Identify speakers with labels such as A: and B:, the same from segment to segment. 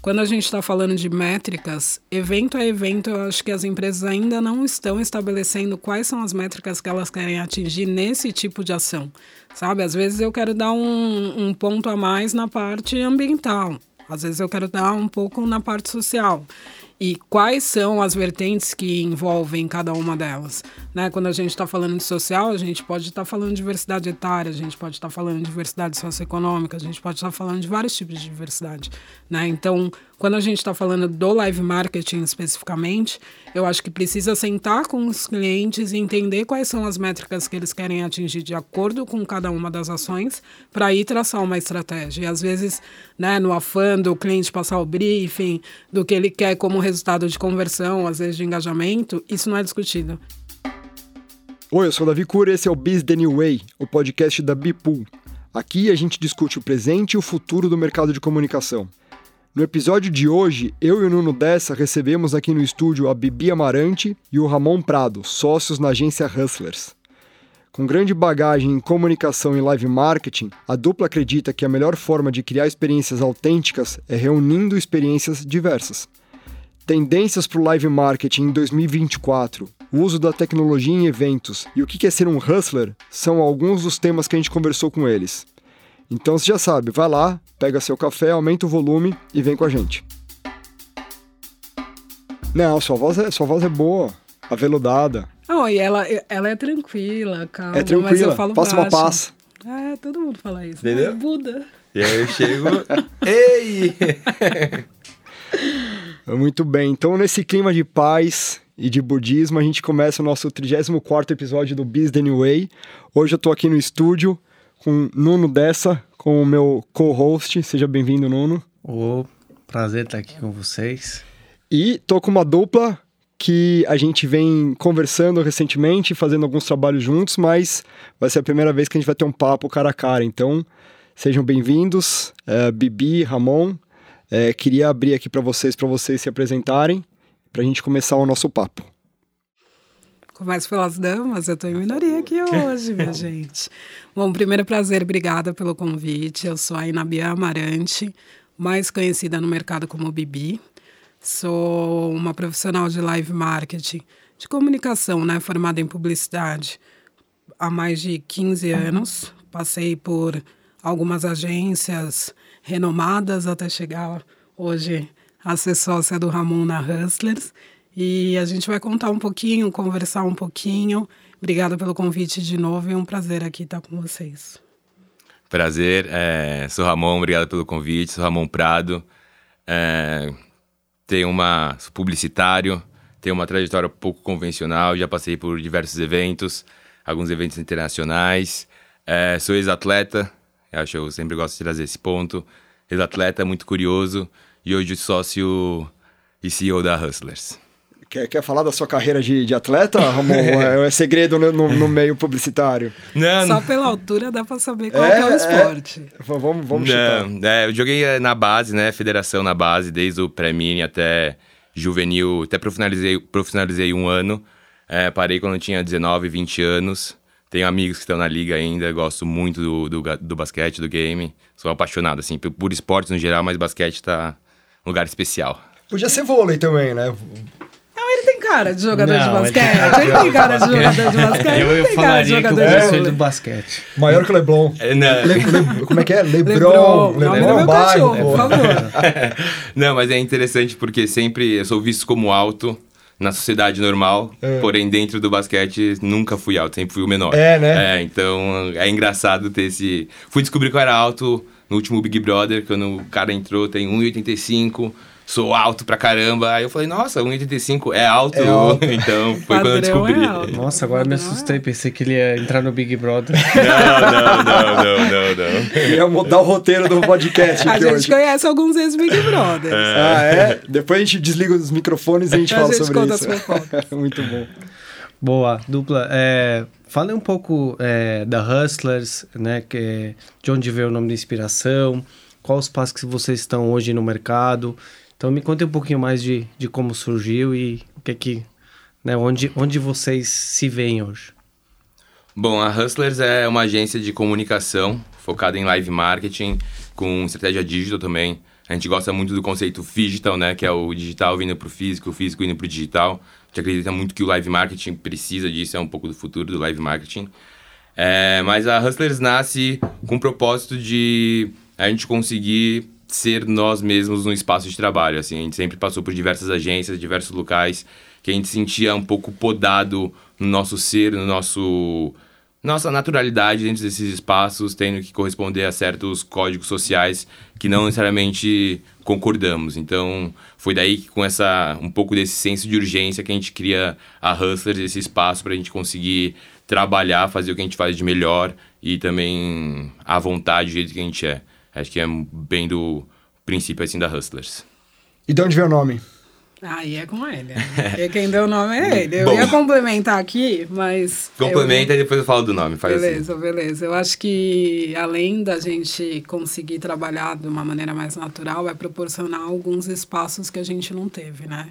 A: quando a gente está falando de métricas, evento a evento, eu acho que as empresas ainda não estão estabelecendo quais são as métricas que elas querem atingir nesse tipo de ação. Sabe? Às vezes eu quero dar um, um ponto a mais na parte ambiental, às vezes eu quero dar um pouco na parte social e quais são as vertentes que envolvem cada uma delas. Né? Quando a gente está falando de social, a gente pode estar tá falando de diversidade etária, a gente pode estar tá falando de diversidade socioeconômica, a gente pode estar tá falando de vários tipos de diversidade. Né? Então, quando a gente está falando do live marketing especificamente, eu acho que precisa sentar com os clientes e entender quais são as métricas que eles querem atingir de acordo com cada uma das ações para ir traçar uma estratégia. E às vezes, né, no afã do cliente passar o briefing, do que ele quer como resultado de conversão, às vezes de engajamento, isso não é discutido.
B: Oi, eu sou o Davi Cura e esse é o Biz The New Way, o podcast da Bipool. Aqui a gente discute o presente e o futuro do mercado de comunicação. No episódio de hoje, eu e o Nuno Dessa recebemos aqui no estúdio a Bibi Amarante e o Ramon Prado, sócios na agência Hustlers. Com grande bagagem em comunicação e live marketing, a dupla acredita que a melhor forma de criar experiências autênticas é reunindo experiências diversas. Tendências para o live marketing em 2024, o uso da tecnologia em eventos e o que é ser um hustler são alguns dos temas que a gente conversou com eles. Então você já sabe, vai lá, pega seu café, aumenta o volume e vem com a gente. Não, sua voz é, sua voz é boa, aveludada.
A: Não, e ela, ela é tranquila, calma.
B: É tranquila,
A: mas eu falo
B: passa
A: baixo.
B: uma paz.
A: É, todo mundo fala isso.
C: Entendeu?
A: É Buda.
C: E aí eu chego. Ei!
B: Muito bem, então nesse clima de paz e de budismo, a gente começa o nosso 34 episódio do New Way. Hoje eu tô aqui no estúdio com Nuno Dessa, com o meu co-host. Seja bem-vindo, Nuno.
D: O prazer estar aqui com vocês.
B: E tô com uma dupla que a gente vem conversando recentemente, fazendo alguns trabalhos juntos, mas vai ser a primeira vez que a gente vai ter um papo cara a cara. Então, sejam bem-vindos, é, Bibi, Ramon. É, queria abrir aqui para vocês, para vocês se apresentarem, para a gente começar o nosso papo.
A: Começo pelas damas, eu estou em minoria aqui hoje, minha gente. Bom, primeiro prazer, obrigada pelo convite. Eu sou a Inabia Amarante, mais conhecida no mercado como Bibi. Sou uma profissional de live marketing, de comunicação, né, formada em publicidade há mais de 15 anos. Passei por algumas agências renomadas até chegar hoje a ser sócia do Ramon na Hustlers. E a gente vai contar um pouquinho, conversar um pouquinho. Obrigada pelo convite de novo, é um prazer aqui estar com vocês.
C: Prazer, é, sou Ramon, obrigado pelo convite, sou Ramon Prado. É, tenho uma. sou publicitário, tenho uma trajetória pouco convencional, já passei por diversos eventos, alguns eventos internacionais. É, sou ex-atleta, acho que eu sempre gosto de trazer esse ponto. Ex-atleta, muito curioso, e hoje sócio e CEO da Hustlers.
B: Quer, quer falar da sua carreira de, de atleta, Ramon? é, é segredo no, no, no, meio publicitário?
C: Não,
A: Só pela altura dá pra saber qual é, é o esporte.
B: É, vamos vamos
C: não, é, eu joguei na base, né? Federação na base, desde o pré-mini até juvenil. Até profissionalizei, profissionalizei um ano. É, parei quando eu tinha 19, 20 anos. Tenho amigos que estão na liga ainda, gosto muito do, do, do basquete, do game. Sou apaixonado, assim, por, por esportes no geral, mas basquete tá um lugar especial.
B: Podia ser vôlei também, né?
A: Não, ele cara de jogador não, de basquete. Ele tem cara de jogador de basquete. Eu, eu falaria que eu
D: gosto do basquete.
B: Maior que o Leblon. É, Le, Le, como é que é? Lebron.
A: Lebron, Lebron, Lebron é bairro, cachorro, por favor.
C: não, mas é interessante porque sempre eu sou visto como alto na sociedade normal, é. porém dentro do basquete nunca fui alto, sempre fui o menor.
B: É, né?
C: É, então é engraçado ter esse... Fui descobrir que eu era alto no último Big Brother, quando o cara entrou, tem 1,85 sou alto pra caramba. Aí eu falei, nossa, 1,85 é alto. É alto. então foi quando eu descobri. É
D: nossa, agora me assustei. Pensei que ele ia entrar no Big Brother.
C: Não, não, não, não, não, não.
B: Ele ia mudar o roteiro do podcast.
A: a gente
B: hoje.
A: conhece alguns ex-Big Brothers. É.
B: Ah, é? Depois a gente desliga os microfones e a gente a fala gente sobre isso. Muito bom.
D: Boa, dupla. É, fale um pouco é, da Hustlers, né? Que, de onde veio o nome da inspiração, quais os passos que vocês estão hoje no mercado então me conte um pouquinho mais de, de como surgiu e o que é que, né, onde, onde vocês se veem hoje.
C: Bom, a Hustlers é uma agência de comunicação focada em live marketing, com estratégia digital também. A gente gosta muito do conceito digital, né? Que é o digital vindo para o físico, o físico indo para o digital. A gente acredita muito que o live marketing precisa disso, é um pouco do futuro do live marketing. É, mas a Hustlers nasce com o propósito de a gente conseguir ser nós mesmos no espaço de trabalho. Assim, a gente sempre passou por diversas agências, diversos locais, que a gente sentia um pouco podado no nosso ser, no nosso nossa naturalidade dentro desses espaços, tendo que corresponder a certos códigos sociais que não necessariamente concordamos. Então, foi daí que com essa um pouco desse senso de urgência que a gente cria a Hustlers, esse espaço para a gente conseguir trabalhar, fazer o que a gente faz de melhor e também à vontade do jeito que a gente é. Acho que é bem do princípio assim da Hustlers.
B: E de onde veio o nome?
A: Aí é com ele. E quem deu o nome é ele. Eu Bom, ia complementar aqui, mas.
C: Complementa eu... e depois eu falo do nome. Faz
A: assim. beleza, assim. beleza. Eu acho que além da gente conseguir trabalhar de uma maneira mais natural, é proporcionar alguns espaços que a gente não teve, né?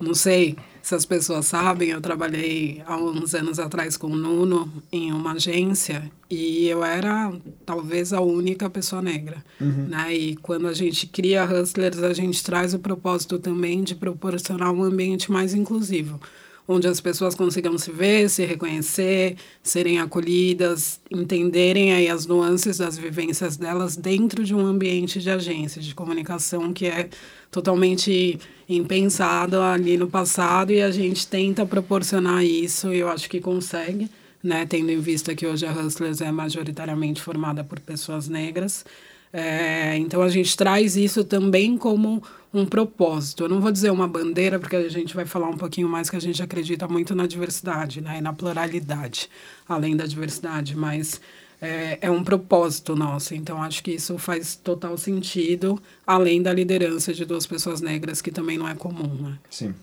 A: Não sei se as pessoas sabem, eu trabalhei há uns anos atrás com o Nuno em uma agência e eu era talvez a única pessoa negra. Uhum. Né? E quando a gente cria Hustlers, a gente traz o propósito também de proporcionar um ambiente mais inclusivo onde as pessoas consigam se ver, se reconhecer, serem acolhidas, entenderem aí as nuances das vivências delas dentro de um ambiente de agência de comunicação que é totalmente impensado ali no passado e a gente tenta proporcionar isso e eu acho que consegue, né, tendo em vista que hoje a Hustlers é majoritariamente formada por pessoas negras. É, então a gente traz isso também como um propósito. Eu não vou dizer uma bandeira, porque a gente vai falar um pouquinho mais que a gente acredita muito na diversidade, né? E na pluralidade, além da diversidade, mas é, é um propósito nosso. Então acho que isso faz total sentido, além da liderança de duas pessoas negras, que também não é comum, né?
B: Sim.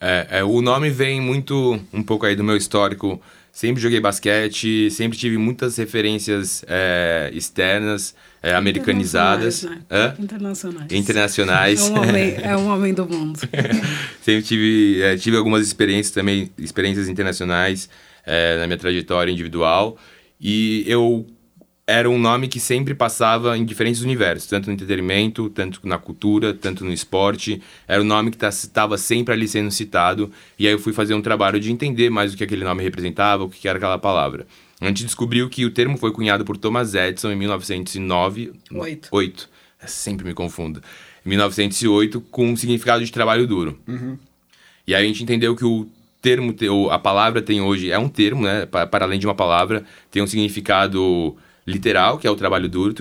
C: É, é, o nome vem muito, um pouco aí do meu histórico. Sempre joguei basquete, sempre tive muitas referências é, externas é, americanizadas.
A: Né? Hã? Internacionais.
C: Internacionais.
A: É um homem, é um homem do mundo.
C: Sempre tive, é, tive algumas experiências também, experiências internacionais na minha trajetória individual. E eu era um nome que sempre passava em diferentes universos, tanto no entretenimento, tanto na cultura, tanto no esporte. Era um nome que estava tá, sempre ali sendo citado. E aí eu fui fazer um trabalho de entender mais o que aquele nome representava, o que era aquela palavra. A gente descobriu que o termo foi cunhado por Thomas Edison em 1909.
A: Oito.
C: Oito. Sempre me confundo. Em 1908, com um significado de trabalho duro.
B: Uhum.
C: E aí a gente entendeu que o termo, a palavra tem hoje, é um termo, né? Para além de uma palavra, tem um significado literal, que é o trabalho duro,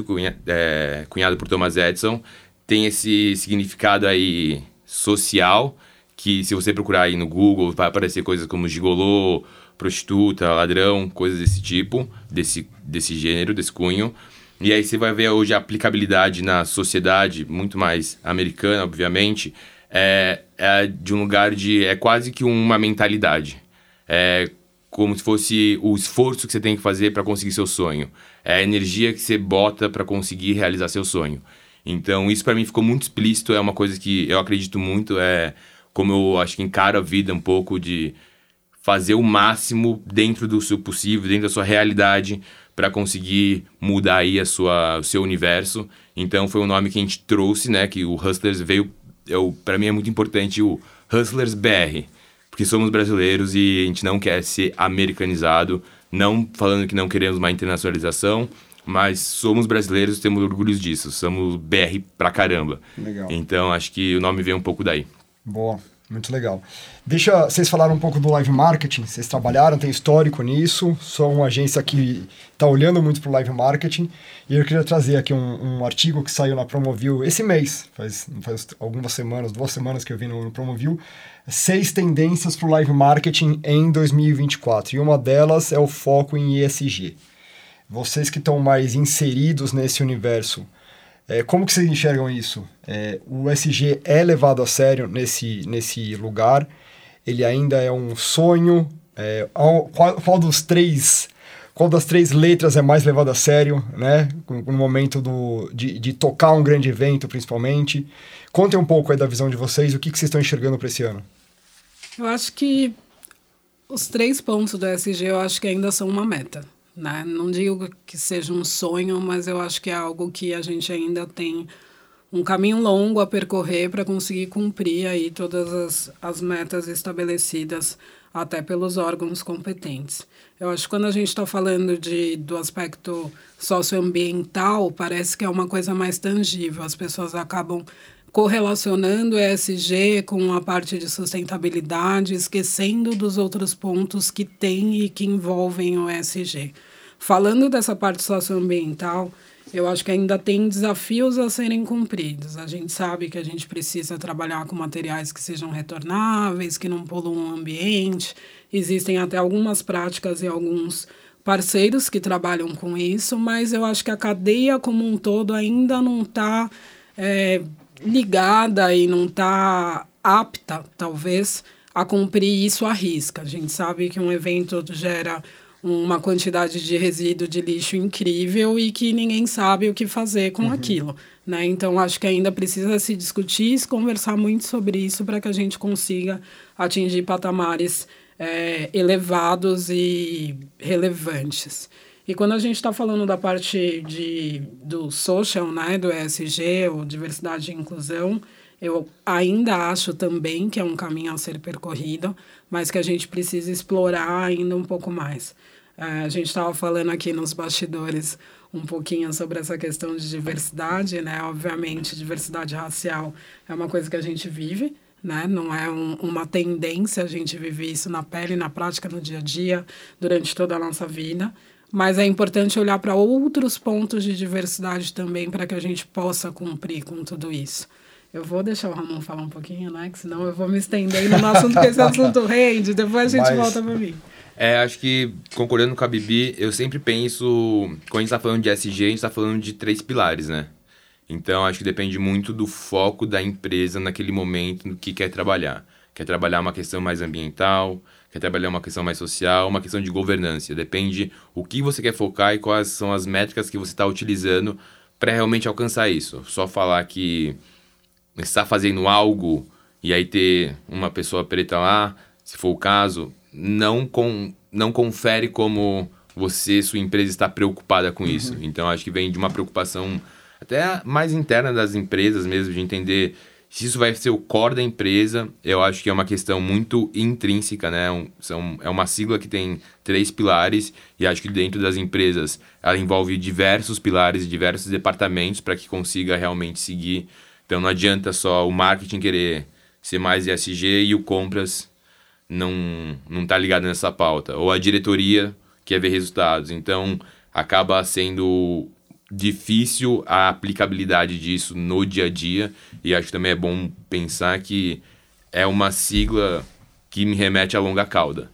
C: é, cunhado por Thomas Edison. Tem esse significado aí social, que se você procurar aí no Google, vai aparecer coisas como gigolô, prostituta, ladrão, coisas desse tipo, desse, desse gênero, desse cunho. E aí você vai ver hoje a aplicabilidade na sociedade, muito mais americana, obviamente, é, é de um lugar de. é quase que uma mentalidade. É como se fosse o esforço que você tem que fazer para conseguir seu sonho. É a energia que você bota para conseguir realizar seu sonho. Então, isso para mim ficou muito explícito, é uma coisa que eu acredito muito, é como eu acho que encaro a vida um pouco de fazer o máximo dentro do seu possível, dentro da sua realidade, para conseguir mudar aí a sua, o seu universo. Então foi um nome que a gente trouxe, né? Que o Hustlers veio. Para mim é muito importante o Hustlers BR, porque somos brasileiros e a gente não quer ser americanizado. Não falando que não queremos uma internacionalização, mas somos brasileiros e temos orgulho disso. Somos BR pra caramba.
B: Legal.
C: Então acho que o nome vem um pouco daí.
B: Boa. Muito legal. Deixa vocês falaram um pouco do live marketing. Vocês trabalharam, tem histórico nisso. Sou uma agência que está olhando muito para o live marketing. E eu queria trazer aqui um, um, artigo que saiu na Promovil esse mês. Faz, faz algumas semanas, duas semanas que eu vi no, no Promovil. Seis tendências para o live marketing em 2024. E uma delas é o foco em ESG. Vocês que estão mais inseridos nesse universo, é, como que vocês enxergam isso? É, o SG é levado a sério nesse, nesse lugar? Ele ainda é um sonho? É, qual, qual, dos três qual das três letras é mais levado a sério, né? No momento do, de, de tocar um grande evento, principalmente. Contem um pouco aí da visão de vocês, o que, que vocês estão enxergando para esse ano.
A: Eu acho que os três pontos do SG eu acho que ainda são uma meta. Né? Não digo que seja um sonho, mas eu acho que é algo que a gente ainda tem um caminho longo a percorrer para conseguir cumprir aí todas as, as metas estabelecidas até pelos órgãos competentes. Eu acho que quando a gente está falando de, do aspecto socioambiental, parece que é uma coisa mais tangível. As pessoas acabam correlacionando o ESG com a parte de sustentabilidade, esquecendo dos outros pontos que tem e que envolvem o ESG. Falando dessa parte socioambiental, eu acho que ainda tem desafios a serem cumpridos. A gente sabe que a gente precisa trabalhar com materiais que sejam retornáveis, que não poluam o ambiente. Existem até algumas práticas e alguns parceiros que trabalham com isso, mas eu acho que a cadeia como um todo ainda não está é, ligada e não está apta, talvez, a cumprir isso à risca. A gente sabe que um evento gera uma quantidade de resíduo de lixo incrível e que ninguém sabe o que fazer com uhum. aquilo. Né? Então, acho que ainda precisa se discutir e se conversar muito sobre isso para que a gente consiga atingir patamares é, elevados e relevantes. E quando a gente está falando da parte de, do social, né, do ESG, ou diversidade e inclusão, eu ainda acho também que é um caminho a ser percorrido, mas que a gente precisa explorar ainda um pouco mais. É, a gente estava falando aqui nos bastidores um pouquinho sobre essa questão de diversidade, né? Obviamente, diversidade racial é uma coisa que a gente vive, né? Não é um, uma tendência, a gente vive isso na pele, na prática, no dia a dia, durante toda a nossa vida. Mas é importante olhar para outros pontos de diversidade também para que a gente possa cumprir com tudo isso. Eu vou deixar o Ramon falar um pouquinho, né? Que senão eu vou me estender no assunto, porque esse assunto rende. Depois a gente Mas... volta para mim.
C: É, acho que, concordando com a Bibi, eu sempre penso, quando a gente está falando de SG, a gente está falando de três pilares, né? Então, acho que depende muito do foco da empresa naquele momento, no que quer trabalhar. Quer trabalhar uma questão mais ambiental, quer trabalhar uma questão mais social, uma questão de governança. Depende o que você quer focar e quais são as métricas que você está utilizando para realmente alcançar isso. Só falar que está fazendo algo e aí ter uma pessoa preta lá, se for o caso, não, com, não confere como você, sua empresa está preocupada com uhum. isso. Então, acho que vem de uma preocupação até mais interna das empresas mesmo, de entender se isso vai ser o core da empresa. Eu acho que é uma questão muito intrínseca, né? Um, são, é uma sigla que tem três pilares e acho que dentro das empresas ela envolve diversos pilares e diversos departamentos para que consiga realmente seguir. Então, não adianta só o marketing querer ser mais ESG e o compras não não está ligado nessa pauta ou a diretoria quer ver resultados então acaba sendo difícil a aplicabilidade disso no dia a dia e acho que também é bom pensar que é uma sigla que me remete a longa cauda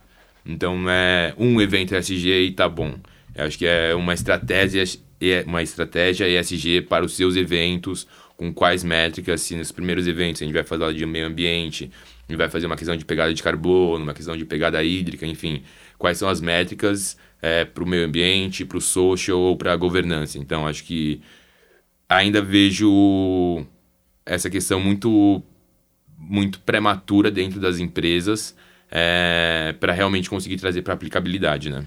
C: então não é um evento ESG e tá bom eu acho que é uma estratégia uma estratégia ESG para os seus eventos com quais métricas se nos primeiros eventos a gente vai falar de meio ambiente ele vai fazer uma questão de pegada de carbono, uma questão de pegada hídrica, enfim. Quais são as métricas é, para o meio ambiente, para o social ou para a governança. Então, acho que ainda vejo essa questão muito, muito prematura dentro das empresas é, para realmente conseguir trazer para aplicabilidade, né?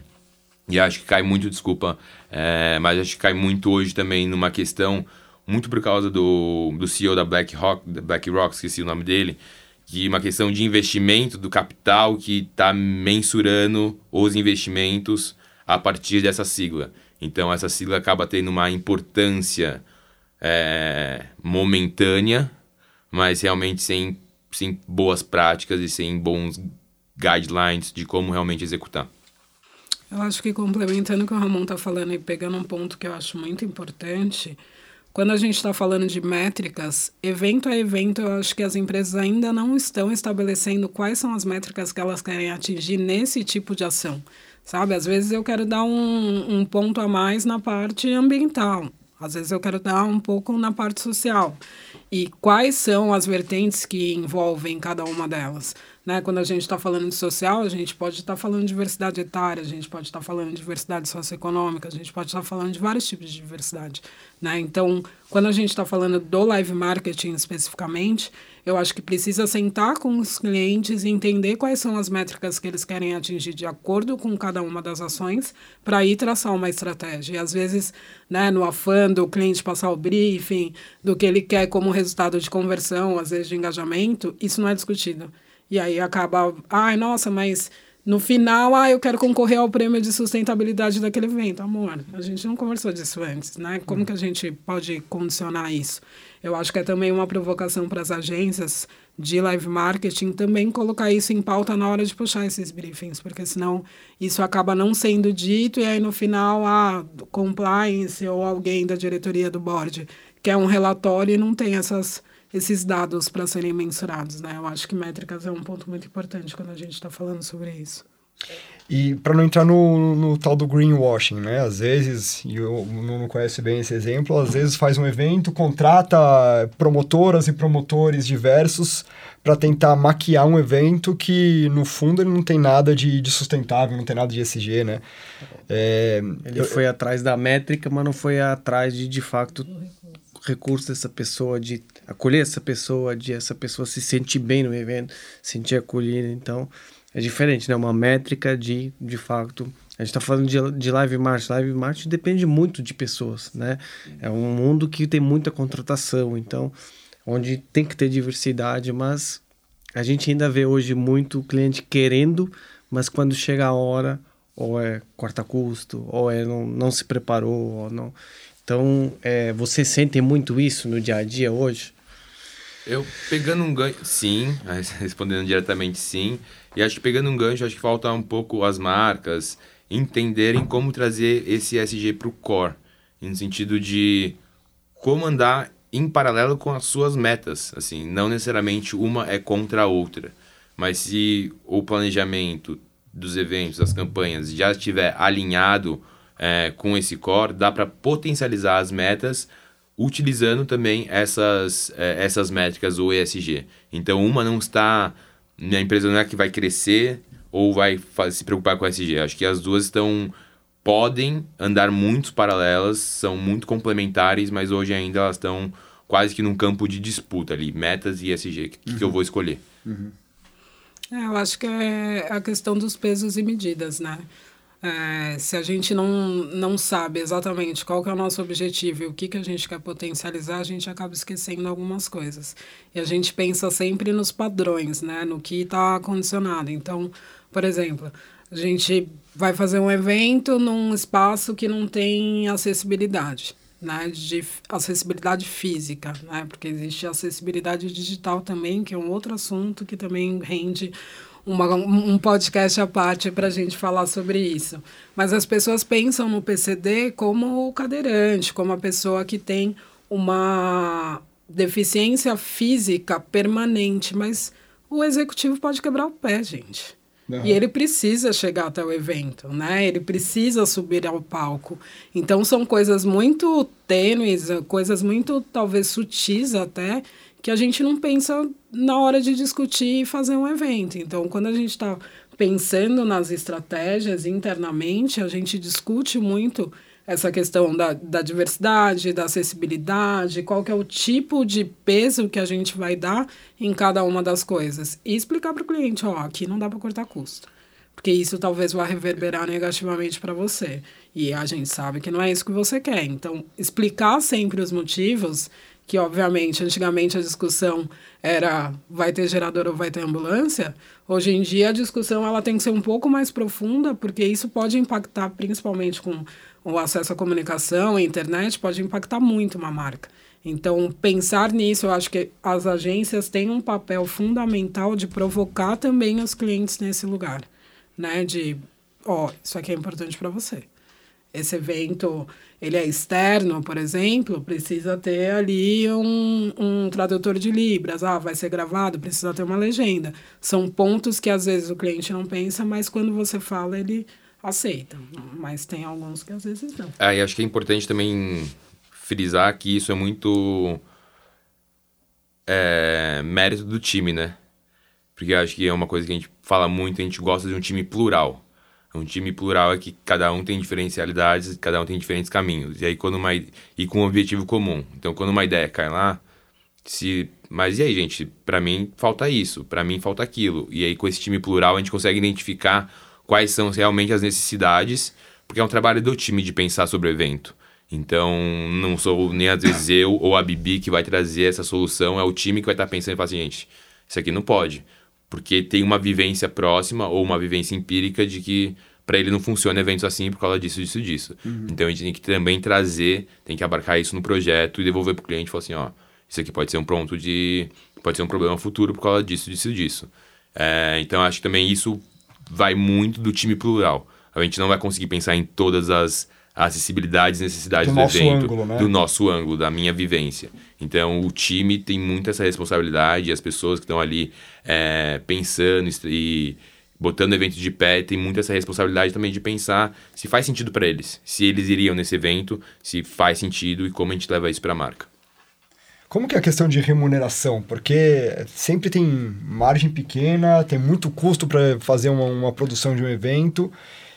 C: E acho que cai muito, desculpa, é, mas acho que cai muito hoje também numa questão, muito por causa do, do CEO da BlackRock, BlackRock, esqueci o nome dele, de uma questão de investimento do capital que está mensurando os investimentos a partir dessa sigla. Então, essa sigla acaba tendo uma importância é, momentânea, mas realmente sem, sem boas práticas e sem bons guidelines de como realmente executar.
A: Eu acho que complementando o que o Ramon está falando e pegando um ponto que eu acho muito importante, quando a gente está falando de métricas, evento a evento, eu acho que as empresas ainda não estão estabelecendo quais são as métricas que elas querem atingir nesse tipo de ação. Sabe? Às vezes eu quero dar um, um ponto a mais na parte ambiental, às vezes eu quero dar um pouco na parte social. E quais são as vertentes que envolvem cada uma delas? Né? Quando a gente está falando de social, a gente pode estar tá falando de diversidade etária, a gente pode estar tá falando de diversidade socioeconômica, a gente pode estar tá falando de vários tipos de diversidade. Né? Então, quando a gente está falando do live marketing especificamente, eu acho que precisa sentar com os clientes e entender quais são as métricas que eles querem atingir de acordo com cada uma das ações para ir traçar uma estratégia. E às vezes, né, no afã do cliente passar o briefing, do que ele quer como resultado de conversão, às vezes de engajamento, isso não é discutido. E aí acaba, ai, nossa, mas no final, ah, eu quero concorrer ao prêmio de sustentabilidade daquele evento. Amor, a gente não conversou disso antes, né? Como que a gente pode condicionar isso? Eu acho que é também uma provocação para as agências de live marketing também colocar isso em pauta na hora de puxar esses briefings, porque senão isso acaba não sendo dito e aí no final a ah, compliance ou alguém da diretoria do board quer um relatório e não tem essas esses dados para serem mensurados, né? Eu acho que métricas é um ponto muito importante quando a gente está falando sobre isso.
B: E para não entrar no, no, tal do greenwashing, né? Às vezes, e o não conhece bem esse exemplo, às vezes faz um evento, contrata promotoras e promotores diversos para tentar maquiar um evento que, no fundo, ele não tem nada de, de sustentável, não tem nada de ESG, né?
D: É, ele eu, foi atrás da métrica, mas não foi atrás de, de fato, recurso dessa pessoa, de acolher essa pessoa, de essa pessoa se sentir bem no evento, sentir acolhida. Então, é diferente, né? Uma métrica de, de fato. A gente está falando de, de live marketing. Live marketing depende muito de pessoas, né? É um mundo que tem muita contratação, então, onde tem que ter diversidade, mas a gente ainda vê hoje muito cliente querendo, mas quando chega a hora, ou é corta custo, ou é não, não se preparou, ou não. Então, é, você sente muito isso no dia a dia hoje?
C: Eu pegando um gancho, sim, respondendo diretamente sim. E acho que pegando um gancho, acho que falta um pouco as marcas entenderem como trazer esse SG para o core, no sentido de como andar em paralelo com as suas metas, assim, não necessariamente uma é contra a outra, mas se o planejamento dos eventos, das campanhas já estiver alinhado é, com esse core, dá para potencializar as metas utilizando também essas, é, essas métricas ou ESG. Então, uma não está. A empresa não é que vai crescer ou vai se preocupar com ESG. Acho que as duas estão. podem andar muito paralelas, são muito complementares, mas hoje ainda elas estão quase que num campo de disputa ali, metas e ESG. O que, uhum. que eu vou escolher? Uhum.
A: É, eu acho que é a questão dos pesos e medidas, né? É, se a gente não, não sabe exatamente qual que é o nosso objetivo e o que, que a gente quer potencializar, a gente acaba esquecendo algumas coisas. E a gente pensa sempre nos padrões, né? no que está condicionado. Então, por exemplo, a gente vai fazer um evento num espaço que não tem acessibilidade. Né, de acessibilidade física, né, porque existe acessibilidade digital também, que é um outro assunto que também rende uma, um podcast à parte para a gente falar sobre isso. Mas as pessoas pensam no PCD como o cadeirante, como a pessoa que tem uma deficiência física permanente, mas o executivo pode quebrar o pé, gente. Uhum. E ele precisa chegar até o evento, né? Ele precisa subir ao palco. Então são coisas muito tênues, coisas muito talvez sutis até, que a gente não pensa na hora de discutir e fazer um evento. Então, quando a gente está pensando nas estratégias internamente, a gente discute muito essa questão da, da diversidade, da acessibilidade, qual que é o tipo de peso que a gente vai dar em cada uma das coisas. E explicar para o cliente, ó, aqui não dá para cortar custo. Porque isso talvez vá reverberar negativamente para você. E a gente sabe que não é isso que você quer. Então, explicar sempre os motivos que obviamente antigamente a discussão era vai ter gerador ou vai ter ambulância, hoje em dia a discussão ela tem que ser um pouco mais profunda, porque isso pode impactar principalmente com o acesso à comunicação, à internet, pode impactar muito uma marca. Então, pensar nisso, eu acho que as agências têm um papel fundamental de provocar também os clientes nesse lugar, né? De, ó, oh, isso aqui é importante para você esse evento ele é externo, por exemplo, precisa ter ali um, um tradutor de libras. Ah, vai ser gravado, precisa ter uma legenda. São pontos que às vezes o cliente não pensa, mas quando você fala, ele aceita. Mas tem alguns que às vezes não.
C: É, e acho que é importante também frisar que isso é muito é, mérito do time, né? porque acho que é uma coisa que a gente fala muito, a gente gosta de um time plural. Um time plural é que cada um tem diferencialidades, cada um tem diferentes caminhos. E aí quando uma e com um objetivo comum. Então quando uma ideia cai lá, se mas e aí, gente, para mim falta isso, para mim falta aquilo. E aí com esse time plural a gente consegue identificar quais são realmente as necessidades, porque é um trabalho do time de pensar sobre o evento. Então, não sou nem às vezes eu ou a Bibi que vai trazer essa solução, é o time que vai estar pensando e falar assim, gente, isso aqui não pode. Porque tem uma vivência próxima ou uma vivência empírica de que para ele não funciona eventos assim por causa disso, disso, disso. Uhum. Então a gente tem que também trazer, tem que abarcar isso no projeto e devolver para o cliente e falar assim, ó, isso aqui pode ser um ponto de. pode ser um problema futuro por causa disso, disso, disso. É, então acho que também isso vai muito do time plural. A gente não vai conseguir pensar em todas as acessibilidades e necessidades do, do evento, ângulo, né? do nosso ângulo, da minha vivência. Então, o time tem muito essa responsabilidade, as pessoas que estão ali é, pensando e botando evento de pé tem muito essa responsabilidade também de pensar se faz sentido para eles, se eles iriam nesse evento, se faz sentido e como a gente leva isso para a marca.
B: Como que é a questão de remuneração? Porque sempre tem margem pequena, tem muito custo para fazer uma, uma produção de um evento.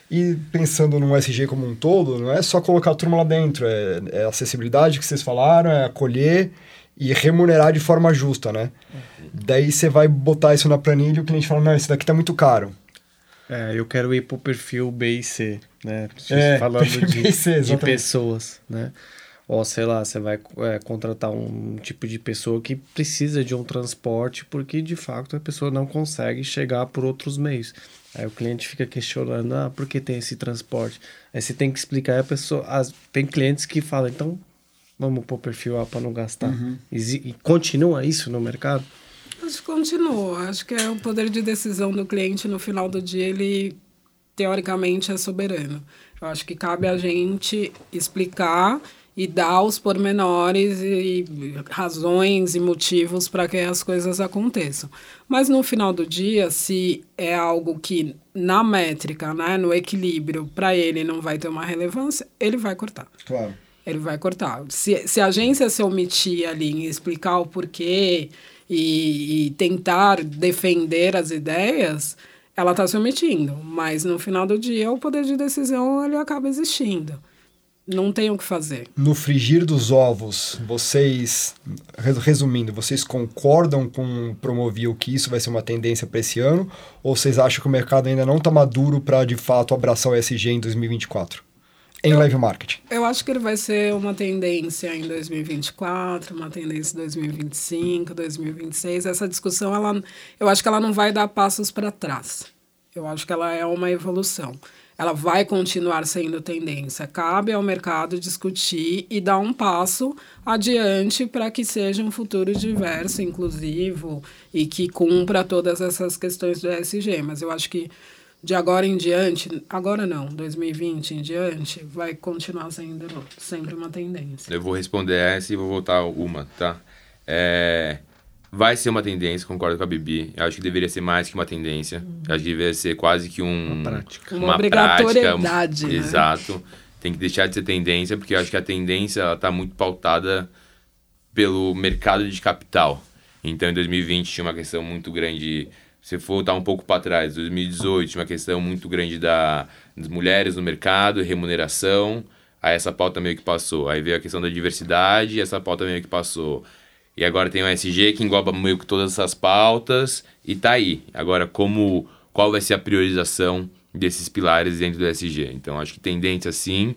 B: E pensando no SG como um todo, não é só colocar a turma lá dentro, é, é acessibilidade que vocês falaram, é acolher e remunerar de forma justa, né? Uhum. Daí você vai botar isso na planilha e o cliente fala, não, esse daqui tá muito caro.
D: É, eu quero ir pro perfil B e C, né? É, Falando de, C, de pessoas, né? Ou sei lá, você vai é, contratar um tipo de pessoa que precisa de um transporte porque de fato a pessoa não consegue chegar por outros meios. Aí o cliente fica questionando, ah, por que tem esse transporte? Aí você tem que explicar, a pessoa, tem clientes que falam, então vamos pôr perfil A para não gastar. Uhum. E, e, continua isso no mercado?
A: Acho que continua. Acho que é o poder de decisão do cliente no final do dia, ele teoricamente é soberano. Eu acho que cabe a gente explicar e dar os pormenores e razões e motivos para que as coisas aconteçam. Mas no final do dia, se é algo que na métrica, né, no equilíbrio, para ele não vai ter uma relevância, ele vai cortar.
B: Claro.
A: Ele vai cortar. Se, se a agência se omitir ali em explicar o porquê e, e tentar defender as ideias, ela está se omitindo. Mas no final do dia, o poder de decisão ele acaba existindo. Não tem o que fazer.
B: No frigir dos ovos, vocês, resumindo, vocês concordam com Promovil que isso vai ser uma tendência para esse ano? Ou vocês acham que o mercado ainda não está maduro para, de fato, abraçar o ESG em 2024? Em eu, live marketing.
A: Eu acho que ele vai ser uma tendência em 2024, uma tendência em 2025, 2026. Essa discussão, ela, eu acho que ela não vai dar passos para trás. Eu acho que ela é uma evolução ela vai continuar sendo tendência. Cabe ao mercado discutir e dar um passo adiante para que seja um futuro diverso, inclusivo e que cumpra todas essas questões do ESG. Mas eu acho que de agora em diante, agora não, 2020 em diante, vai continuar sendo sempre uma tendência.
C: Eu vou responder essa e vou voltar uma, tá? É, Vai ser uma tendência, concordo com a Bibi. Eu acho que deveria ser mais que uma tendência. Eu acho que deveria ser quase que um,
A: uma prática. Uma, uma obrigatoriedade. Prática,
C: né? Exato. Tem que deixar de ser tendência, porque eu acho que a tendência está muito pautada pelo mercado de capital. Então, em 2020 tinha uma questão muito grande. Se for voltar um pouco para trás, 2018 tinha uma questão muito grande da, das mulheres no mercado, remuneração. Aí essa pauta meio que passou. Aí veio a questão da diversidade, essa pauta meio que passou. E agora tem o SG que engloba meio que todas essas pautas e tá aí. Agora, como qual vai ser a priorização desses pilares dentro do SG? Então, acho que tendência sim.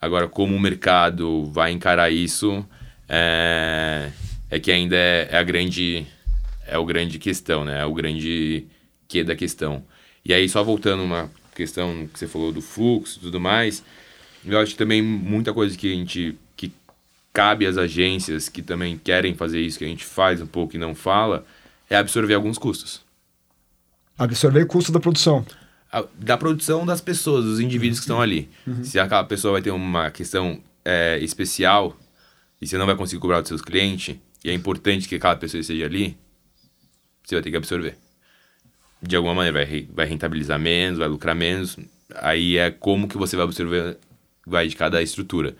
C: Agora, como o mercado vai encarar isso, é, é que ainda é, é, a grande é o grande questão, né? É o grande que da questão. E aí, só voltando uma questão que você falou do fluxo e tudo mais, eu acho que também muita coisa que a gente cabe às agências que também querem fazer isso, que a gente faz um pouco e não fala, é absorver alguns custos.
B: Absorver o custo da produção.
C: Da produção das pessoas, dos indivíduos que estão ali. Uhum. Se aquela pessoa vai ter uma questão é, especial e você não vai conseguir cobrar dos seus clientes, e é importante que aquela pessoa esteja ali, você vai ter que absorver. De alguma maneira, vai, vai rentabilizar menos, vai lucrar menos. Aí é como que você vai absorver, vai de cada estrutura.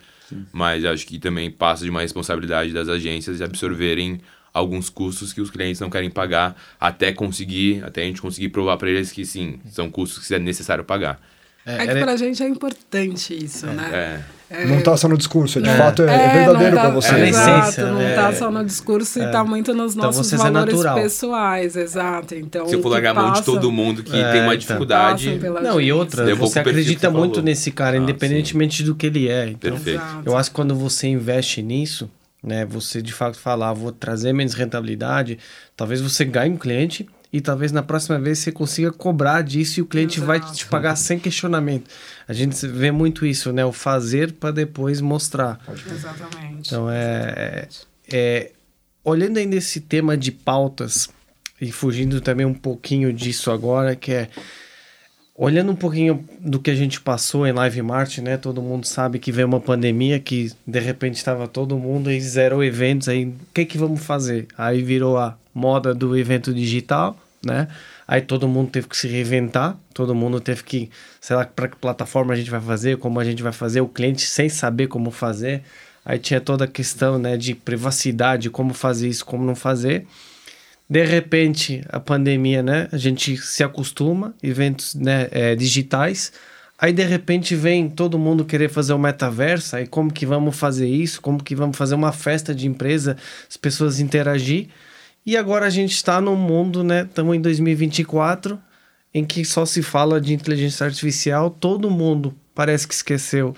C: Mas acho que também passa de uma responsabilidade das agências de absorverem alguns custos que os clientes não querem pagar até conseguir, até a gente conseguir provar para eles que sim, são custos que é necessário pagar.
A: É, é que para a gente é importante isso, é, né?
B: É. Não está só no discurso, de fato é, é verdadeiro tá, para você.
A: É, exato, essência, não está né? só no discurso e está muito nos então, nossos valores pessoais, exato. Então,
C: Se eu for largar a mão de todo mundo que tem uma então.
D: dificuldade... Não, e outra, você acredita muito nesse cara, ah, independentemente sim. do que ele é. Então, Perfeito. eu acho que quando você investe nisso, né, você de fato falar, ah, vou trazer menos rentabilidade, talvez você ganhe um cliente e talvez na próxima vez você consiga cobrar disso e o cliente Exato. vai te pagar sem questionamento. A gente vê muito isso, né? O fazer para depois mostrar.
A: Exatamente.
D: Então, é, é, olhando ainda esse tema de pautas e fugindo também um pouquinho disso agora, que é olhando um pouquinho do que a gente passou em Live Mart, né? Todo mundo sabe que veio uma pandemia que de repente estava todo mundo e zero eventos aí. O que que vamos fazer? Aí virou a moda do evento digital né? Aí todo mundo teve que se reinventar, todo mundo teve que, sei lá, para que plataforma a gente vai fazer, como a gente vai fazer, o cliente sem saber como fazer. Aí tinha toda a questão, né, de privacidade, como fazer isso, como não fazer. De repente, a pandemia, né, a gente se acostuma, eventos né, é, digitais. Aí de repente vem todo mundo querer fazer o metaverso, aí como que vamos fazer isso? Como que vamos fazer uma festa de empresa, as pessoas interagir? E agora a gente está num mundo, né? Estamos em 2024, em que só se fala de inteligência artificial. Todo mundo parece que esqueceu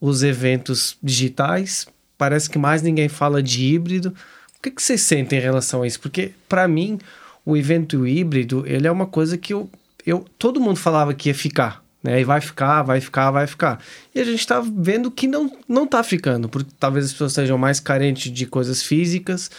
D: os eventos digitais. Parece que mais ninguém fala de híbrido. O que, que vocês sentem em relação a isso? Porque, para mim, o evento híbrido, ele é uma coisa que eu, eu... Todo mundo falava que ia ficar, né? E vai ficar, vai ficar, vai ficar. E a gente está vendo que não, não tá ficando, porque talvez as pessoas sejam mais carentes de coisas físicas,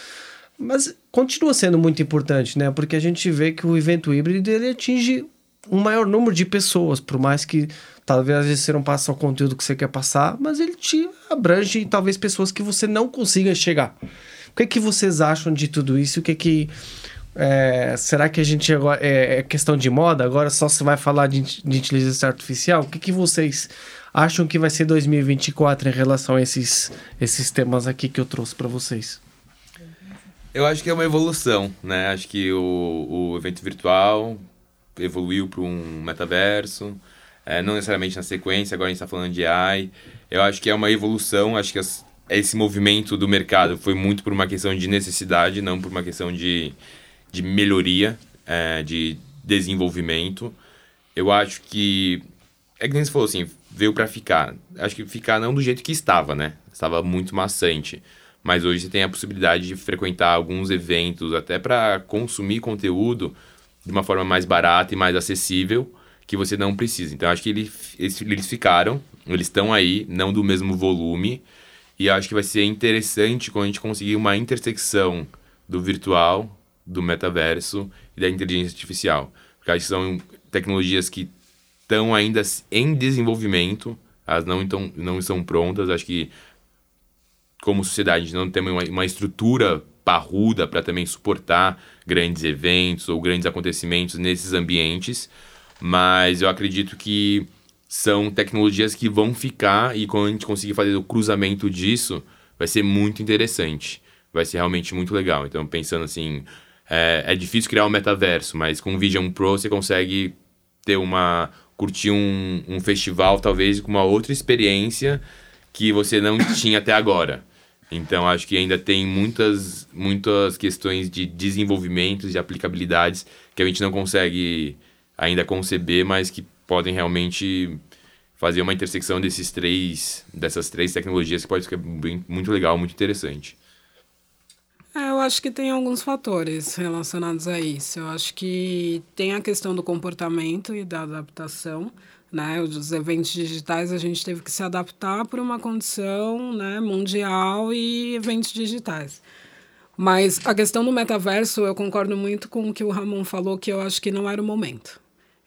D: mas continua sendo muito importante, né? Porque a gente vê que o evento híbrido ele atinge um maior número de pessoas, por mais que talvez você não passe o conteúdo que você quer passar, mas ele te abrange talvez pessoas que você não consiga chegar. O que, é que vocês acham de tudo isso? O que é que é, será que a gente agora é, é, questão de moda? Agora só se vai falar de, de inteligência artificial? O que, que vocês acham que vai ser 2024 em relação a esses, esses temas aqui que eu trouxe para vocês?
C: Eu acho que é uma evolução, né? Acho que o, o evento virtual evoluiu para um metaverso, é, não necessariamente na sequência, agora a gente está falando de AI. Eu acho que é uma evolução, acho que as, esse movimento do mercado foi muito por uma questão de necessidade, não por uma questão de, de melhoria, é, de desenvolvimento. Eu acho que, é que nem você falou assim, veio para ficar. Acho que ficar não do jeito que estava, né? Estava muito maçante mas hoje você tem a possibilidade de frequentar alguns eventos até para consumir conteúdo de uma forma mais barata e mais acessível que você não precisa. Então acho que ele, eles, eles ficaram, eles estão aí, não do mesmo volume, e acho que vai ser interessante quando a gente conseguir uma intersecção do virtual, do metaverso e da inteligência artificial. Porque acho que são tecnologias que estão ainda em desenvolvimento, elas não, então, não estão prontas, acho que como sociedade, não temos uma, uma estrutura parruda para também suportar grandes eventos ou grandes acontecimentos nesses ambientes, mas eu acredito que são tecnologias que vão ficar e quando a gente conseguir fazer o cruzamento disso, vai ser muito interessante, vai ser realmente muito legal. Então, pensando assim, é, é difícil criar um metaverso, mas com o Vision Pro você consegue ter uma curtir um, um festival talvez com uma outra experiência que você não tinha até agora. Então acho que ainda tem muitas, muitas questões de desenvolvimento, de aplicabilidades que a gente não consegue ainda conceber, mas que podem realmente fazer uma intersecção desses três, dessas três tecnologias que pode ficar bem, muito legal, muito interessante.
A: É, eu acho que tem alguns fatores relacionados a isso. Eu acho que tem a questão do comportamento e da adaptação né? Os eventos digitais a gente teve que se adaptar para uma condição né, mundial e eventos digitais. Mas a questão do metaverso, eu concordo muito com o que o Ramon falou, que eu acho que não era o momento.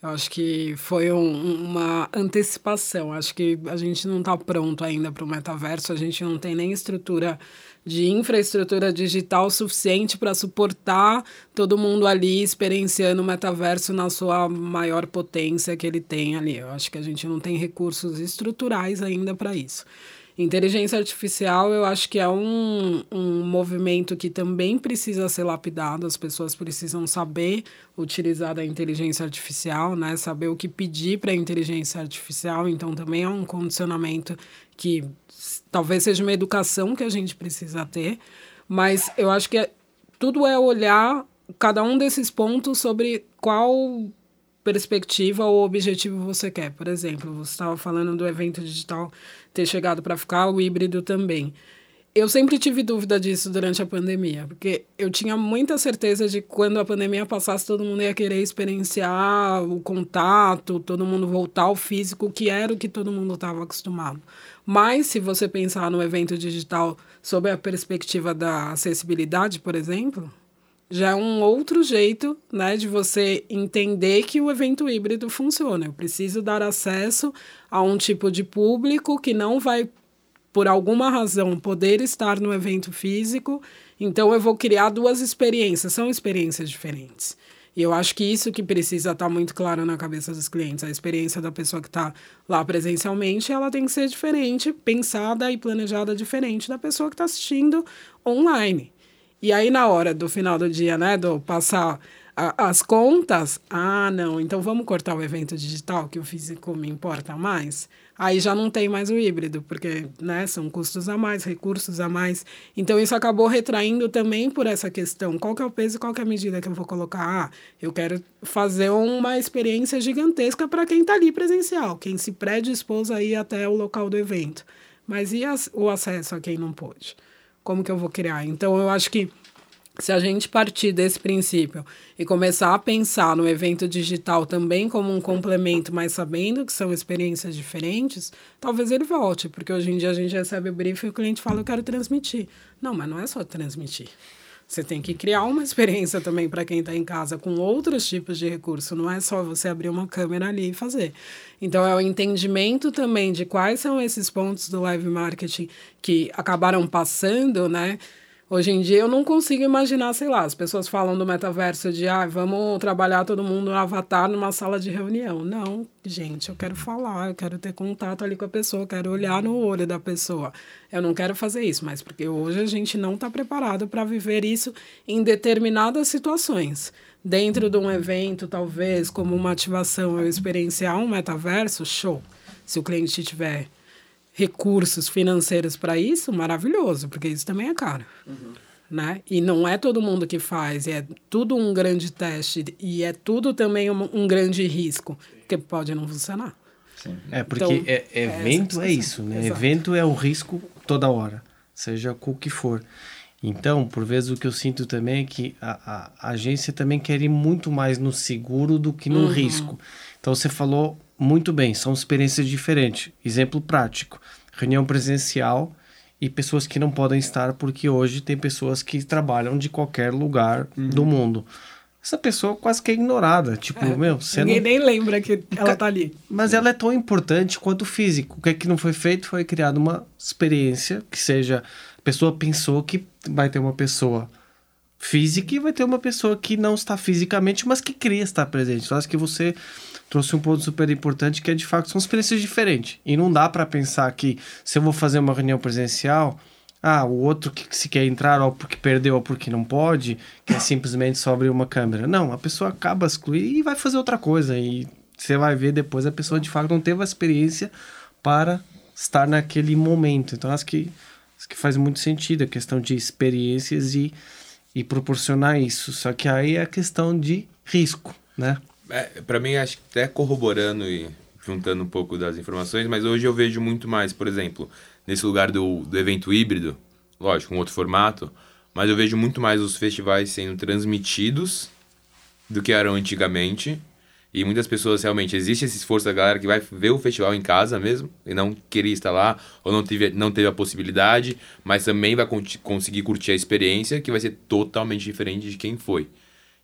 A: Eu acho que foi um, uma antecipação. Acho que a gente não está pronto ainda para o metaverso, a gente não tem nem estrutura de infraestrutura digital suficiente para suportar todo mundo ali experienciando o metaverso na sua maior potência que ele tem ali. Eu acho que a gente não tem recursos estruturais ainda para isso. Inteligência artificial, eu acho que é um, um movimento que também precisa ser lapidado, as pessoas precisam saber utilizar a inteligência artificial, né? saber o que pedir para a inteligência artificial, então também é um condicionamento que talvez seja uma educação que a gente precisa ter, mas eu acho que é, tudo é olhar cada um desses pontos sobre qual perspectiva ou objetivo você quer. Por exemplo, você estava falando do evento digital ter chegado para ficar, o híbrido também. Eu sempre tive dúvida disso durante a pandemia, porque eu tinha muita certeza de que quando a pandemia passasse, todo mundo ia querer experienciar o contato, todo mundo voltar ao físico, que era o que todo mundo estava acostumado. Mas, se você pensar no evento digital sob a perspectiva da acessibilidade, por exemplo, já é um outro jeito né, de você entender que o evento híbrido funciona. Eu preciso dar acesso a um tipo de público que não vai, por alguma razão, poder estar no evento físico. Então, eu vou criar duas experiências, são experiências diferentes. E eu acho que isso que precisa estar muito claro na cabeça dos clientes. A experiência da pessoa que está lá presencialmente, ela tem que ser diferente, pensada e planejada diferente da pessoa que está assistindo online. E aí, na hora do final do dia, né, do passar a, as contas, ah, não, então vamos cortar o evento digital, que o físico me importa mais. Aí já não tem mais o híbrido, porque né, são custos a mais, recursos a mais. Então, isso acabou retraindo também por essa questão. Qual que é o peso e qual que é a medida que eu vou colocar? Ah, eu quero fazer uma experiência gigantesca para quem está ali presencial, quem se predispôs a ir até o local do evento. Mas e as, o acesso a quem não pôde? como que eu vou criar? Então, eu acho que se a gente partir desse princípio e começar a pensar no evento digital também como um complemento, mas sabendo que são experiências diferentes, talvez ele volte, porque hoje em dia a gente recebe o briefing e o cliente fala, eu quero transmitir. Não, mas não é só transmitir. Você tem que criar uma experiência também para quem está em casa com outros tipos de recurso. Não é só você abrir uma câmera ali e fazer. Então, é o entendimento também de quais são esses pontos do live marketing que acabaram passando, né? Hoje em dia eu não consigo imaginar, sei lá, as pessoas falam do metaverso de ah, vamos trabalhar todo mundo no avatar numa sala de reunião. Não, gente, eu quero falar, eu quero ter contato ali com a pessoa, eu quero olhar no olho da pessoa. Eu não quero fazer isso, mas porque hoje a gente não está preparado para viver isso em determinadas situações. Dentro de um evento, talvez, como uma ativação, eu experienciar um metaverso, show. Se o cliente tiver recursos financeiros para isso, maravilhoso, porque isso também é caro. Uhum. Né? E não é todo mundo que faz, é tudo um grande teste e é tudo também um, um grande risco, que pode não funcionar.
D: Sim. É, porque então, é, é evento é, isso, né? Exato. Evento é o risco toda hora, seja o que for. Então, por vezes, o que eu sinto também é que a, a, a agência também quer ir muito mais no seguro do que no uhum. risco. Então, você falou muito bem, são experiências diferentes. Exemplo prático: reunião presencial e pessoas que não podem estar porque hoje tem pessoas que trabalham de qualquer lugar uhum. do mundo. Essa pessoa quase que é ignorada. Tipo, é, meu, você
A: Ninguém não... nem lembra que ela tá ali.
D: Mas ela é tão importante quanto o físico. O que é que não foi feito foi criada uma experiência que seja. A pessoa pensou que vai ter uma pessoa física e vai ter uma pessoa que não está fisicamente, mas que queria estar presente. Eu acho que você trouxe um ponto super importante que é de fato são experiências diferentes. E não dá para pensar que se eu vou fazer uma reunião presencial, ah, o outro que se quer entrar ou porque perdeu ou porque não pode, que é simplesmente só abrir uma câmera. Não, a pessoa acaba excluir e vai fazer outra coisa. E você vai ver depois a pessoa de fato não teve a experiência para estar naquele momento. Então acho que, acho que faz muito sentido a questão de experiências e, e proporcionar isso. Só que aí é a questão de risco, né?
C: É, para mim, acho que até corroborando e juntando um pouco das informações, mas hoje eu vejo muito mais, por exemplo, nesse lugar do, do evento híbrido, lógico, um outro formato, mas eu vejo muito mais os festivais sendo transmitidos do que eram antigamente. E muitas pessoas realmente existe esse esforço da galera que vai ver o festival em casa mesmo e não queria estar lá ou não teve, não teve a possibilidade, mas também vai conseguir curtir a experiência que vai ser totalmente diferente de quem foi.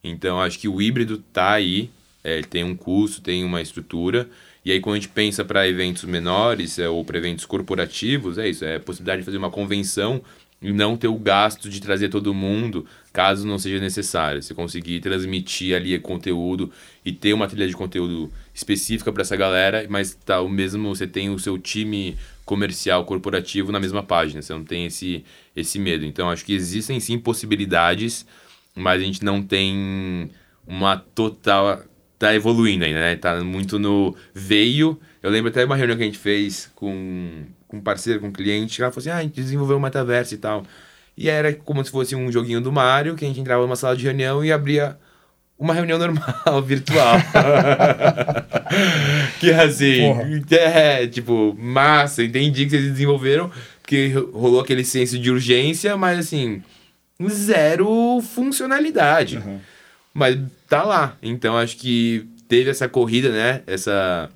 C: Então acho que o híbrido tá aí é, ele tem um custo, tem uma estrutura. E aí, quando a gente pensa para eventos menores é, ou para eventos corporativos, é isso: é a possibilidade de fazer uma convenção e não ter o gasto de trazer todo mundo, caso não seja necessário. Você conseguir transmitir ali conteúdo e ter uma trilha de conteúdo específica para essa galera, mas tá o mesmo, você tem o seu time comercial, corporativo na mesma página. Você não tem esse, esse medo. Então, acho que existem sim possibilidades, mas a gente não tem uma total. Tá evoluindo ainda, né? Tá muito no veio. Eu lembro até uma reunião que a gente fez com, com um parceiro, com um cliente, ela falou assim: ah, a gente desenvolveu um metaverso e tal. E era como se fosse um joguinho do Mario, que a gente entrava numa sala de reunião e abria uma reunião normal, virtual. que assim, é, tipo, massa, entendi que vocês desenvolveram, porque rolou aquele senso de urgência, mas assim, zero funcionalidade. Uhum. Mas tá lá. Então acho que teve essa corrida, né? Essa,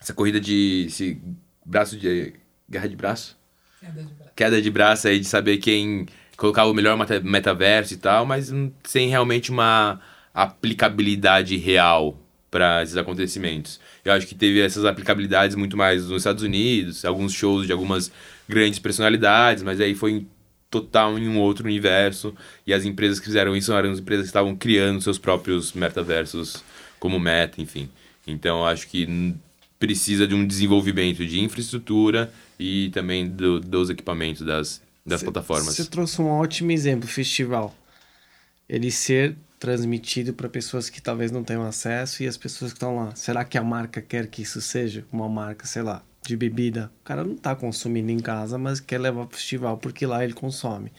C: essa corrida de esse braço de. Guerra de braço? Queda de braço. Queda de braço aí de saber quem colocava o melhor metaverso e tal, mas sem realmente uma aplicabilidade real para esses acontecimentos. Eu acho que teve essas aplicabilidades muito mais nos Estados Unidos, alguns shows de algumas grandes personalidades, mas aí foi total em um outro universo. E as empresas que fizeram isso eram as empresas que estavam criando seus próprios metaversos como meta, enfim. Então acho que precisa de um desenvolvimento de infraestrutura e também do, dos equipamentos das, das cê, plataformas.
D: Você trouxe um ótimo exemplo, festival. Ele ser transmitido para pessoas que talvez não tenham acesso e as pessoas que estão lá. Será que a marca quer que isso seja uma marca, sei lá, de bebida? O cara não está consumindo em casa, mas quer levar para o festival porque lá ele consome.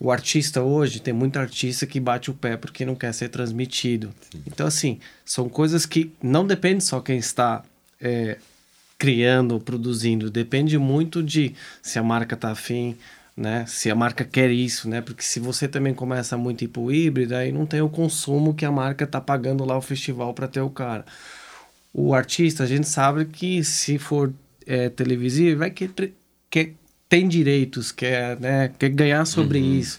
D: O artista hoje, tem muito artista que bate o pé porque não quer ser transmitido. Sim. Então, assim, são coisas que não depende só quem está é, criando, produzindo, depende muito de se a marca está afim, né? Se a marca quer isso, né? Porque se você também começa muito pro híbrido, aí não tem o consumo que a marca tá pagando lá o festival para ter o cara. O artista, a gente sabe que se for é, televisivo, vai que quer, tem direitos, quer, né? quer ganhar sobre uhum. isso.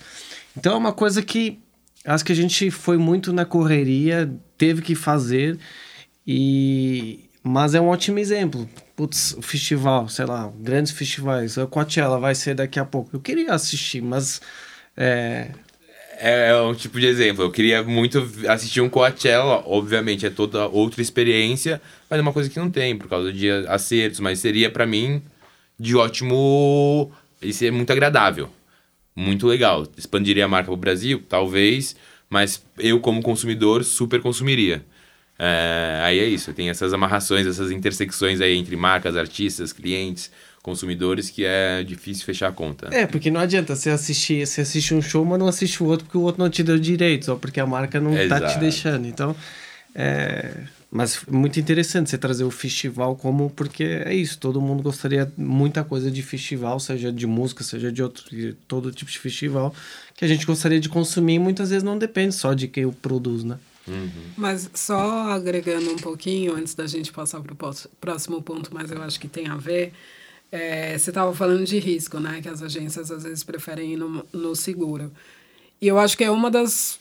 D: Então é uma coisa que acho que a gente foi muito na correria, teve que fazer, e mas é um ótimo exemplo putz, o festival, sei lá, grandes festivais, a Coachella vai ser daqui a pouco. Eu queria assistir, mas. É...
C: é... É um tipo de exemplo. Eu queria muito assistir um Coachella, obviamente é toda outra experiência, mas é uma coisa que não tem por causa de acertos, mas seria para mim de ótimo. Isso é muito agradável. Muito legal. Expandiria a marca pro Brasil? Talvez, mas eu, como consumidor, super consumiria. É, aí é isso, tem essas amarrações, essas intersecções aí entre marcas, artistas, clientes, consumidores que é difícil fechar a conta.
D: É, porque não adianta você assistir, você assiste um show, mas não assiste o outro porque o outro não te deu direitos, ou porque a marca não Exato. tá te deixando. Então, é... Mas muito interessante você trazer o festival como, porque é isso, todo mundo gostaria muita coisa de festival, seja de música, seja de outro, de todo tipo de festival, que a gente gostaria de consumir e muitas vezes não depende só de quem o produz, né?
A: Uhum. Mas só agregando um pouquinho, antes da gente passar para o próximo ponto, mas eu acho que tem a ver. É, você estava falando de risco, né? Que as agências às vezes preferem ir no, no seguro. E eu acho que é uma das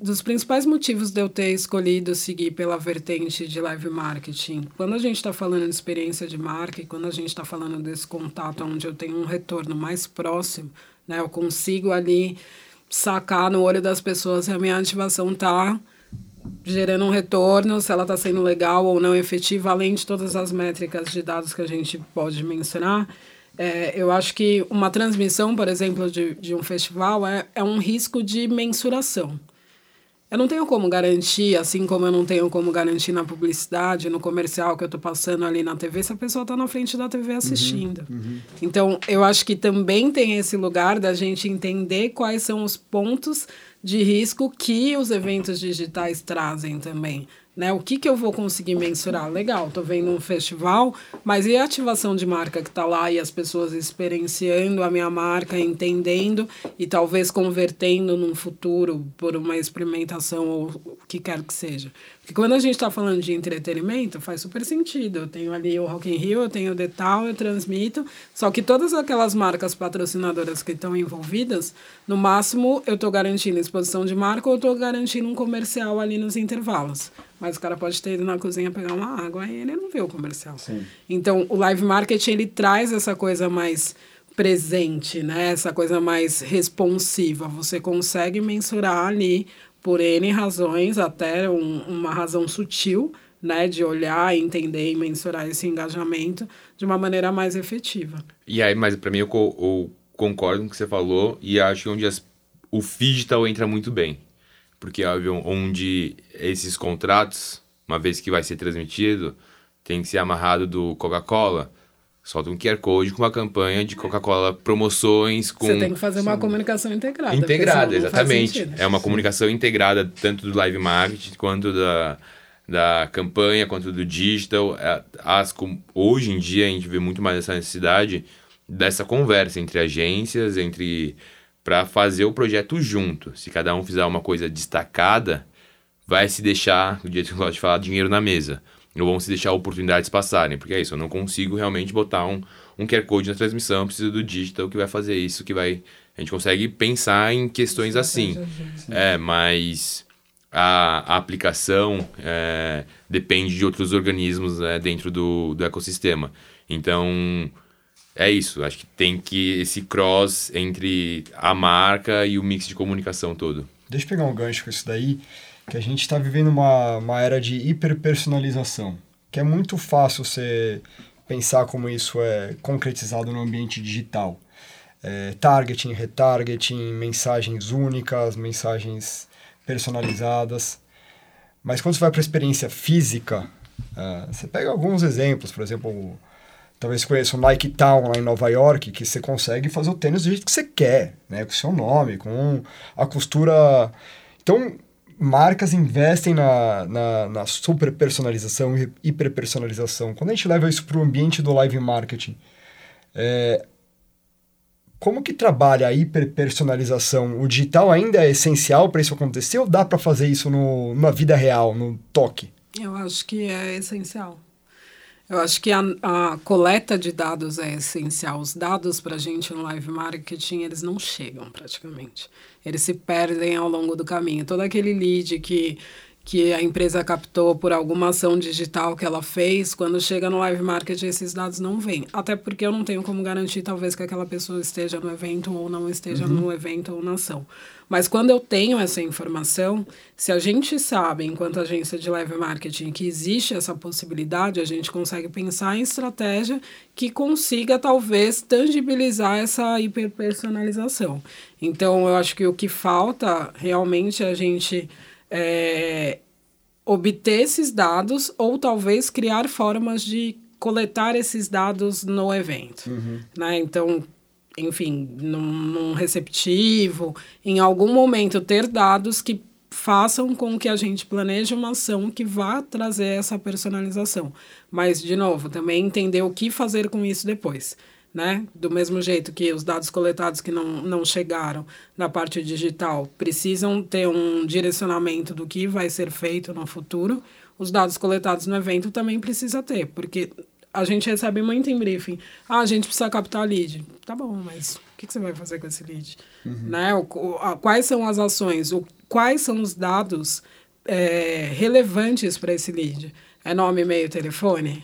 A: dos principais motivos de eu ter escolhido seguir pela vertente de live marketing. Quando a gente está falando de experiência de marca e quando a gente está falando desse contato onde eu tenho um retorno mais próximo, né? Eu consigo ali sacar no olho das pessoas se a minha ativação tá gerando um retorno, se ela está sendo legal ou não efetiva, além de todas as métricas de dados que a gente pode mencionar. É, eu acho que uma transmissão, por exemplo, de, de um festival é, é um risco de mensuração. Eu não tenho como garantir, assim como eu não tenho como garantir na publicidade, no comercial que eu estou passando ali na TV, se a pessoa está na frente da TV assistindo. Uhum, uhum. Então, eu acho que também tem esse lugar da gente entender quais são os pontos de risco que os eventos digitais trazem também. Né? O que, que eu vou conseguir mensurar? Legal, estou vendo um festival, mas e a ativação de marca que está lá e as pessoas experienciando a minha marca, entendendo e talvez convertendo num futuro por uma experimentação ou o que quer que seja? Porque quando a gente está falando de entretenimento, faz super sentido. Eu tenho ali o Rock in Rio, eu tenho o Detal, eu transmito. Só que todas aquelas marcas patrocinadoras que estão envolvidas, no máximo eu estou garantindo exposição de marca ou estou garantindo um comercial ali nos intervalos. Mas o cara pode ter ido na cozinha pegar uma água e ele não vê o comercial. Sim. Então, o live marketing, ele traz essa coisa mais presente, né? Essa coisa mais responsiva. Você consegue mensurar ali por N razões, até um, uma razão sutil, né, de olhar, entender e mensurar esse engajamento de uma maneira mais efetiva.
C: E aí, mas para mim eu, eu, concordo com o que você falou e acho que onde as, o digital entra muito bem, porque óbvio, onde esses contratos, uma vez que vai ser transmitido, tem que ser amarrado do Coca-Cola solta um QR Code com uma campanha de Coca-Cola promoções com...
A: Você tem que fazer uma comunicação integrada.
C: Integrada, exatamente. É uma comunicação integrada tanto do live marketing quanto da, da campanha, quanto do digital. É, as, hoje em dia a gente vê muito mais essa necessidade dessa conversa entre agências, entre para fazer o projeto junto. Se cada um fizer uma coisa destacada, vai se deixar, o jeito que eu gosto de falar, dinheiro na mesa não vão se deixar oportunidades passarem, porque é isso, eu não consigo realmente botar um, um QR Code na transmissão, preciso do digital que vai fazer isso, que vai... A gente consegue pensar em questões assim. É, mas a, a aplicação é, depende de outros organismos é, dentro do, do ecossistema. Então, é isso. Acho que tem que esse cross entre a marca e o mix de comunicação todo.
B: Deixa eu pegar um gancho com isso daí que a gente está vivendo uma, uma era de hiperpersonalização, que é muito fácil você pensar como isso é concretizado no ambiente digital. É, targeting, retargeting, mensagens únicas, mensagens personalizadas. Mas quando você vai para a experiência física, é, você pega alguns exemplos, por exemplo, talvez conheça o Nike Town lá em Nova York, que você consegue fazer o tênis do jeito que você quer, né? com o seu nome, com a costura. Então, marcas investem na, na, na super personalização e hiper personalização. Quando a gente leva isso para o ambiente do live marketing, é, como que trabalha a hiperpersonalização? O digital ainda é essencial para isso acontecer ou dá para fazer isso no, na vida real, no toque?
A: Eu acho que é essencial. Eu acho que a, a coleta de dados é essencial. Os dados para a gente no live marketing, eles não chegam praticamente. Eles se perdem ao longo do caminho. Todo aquele lead que que a empresa captou por alguma ação digital que ela fez, quando chega no live marketing, esses dados não vêm. Até porque eu não tenho como garantir, talvez, que aquela pessoa esteja no evento ou não esteja uhum. no evento ou na ação. Mas quando eu tenho essa informação, se a gente sabe, enquanto agência de live marketing, que existe essa possibilidade, a gente consegue pensar em estratégia que consiga, talvez, tangibilizar essa hiperpersonalização. Então, eu acho que o que falta realmente é a gente é, obter esses dados ou talvez criar formas de coletar esses dados no evento. Uhum. Né? Então, enfim, num, num receptivo, em algum momento ter dados que façam com que a gente planeje uma ação que vá trazer essa personalização. Mas, de novo, também entender o que fazer com isso depois né? Do mesmo jeito que os dados coletados que não, não chegaram na parte digital precisam ter um direcionamento do que vai ser feito no futuro, os dados coletados no evento também precisa ter, porque a gente recebe muito em briefing. Ah, a gente precisa captar lead. Tá bom, mas o que, que você vai fazer com esse lead? Uhum. Né? O, o, a, quais são as ações? O, quais são os dados é, relevantes para esse lead? É nome, e-mail, telefone?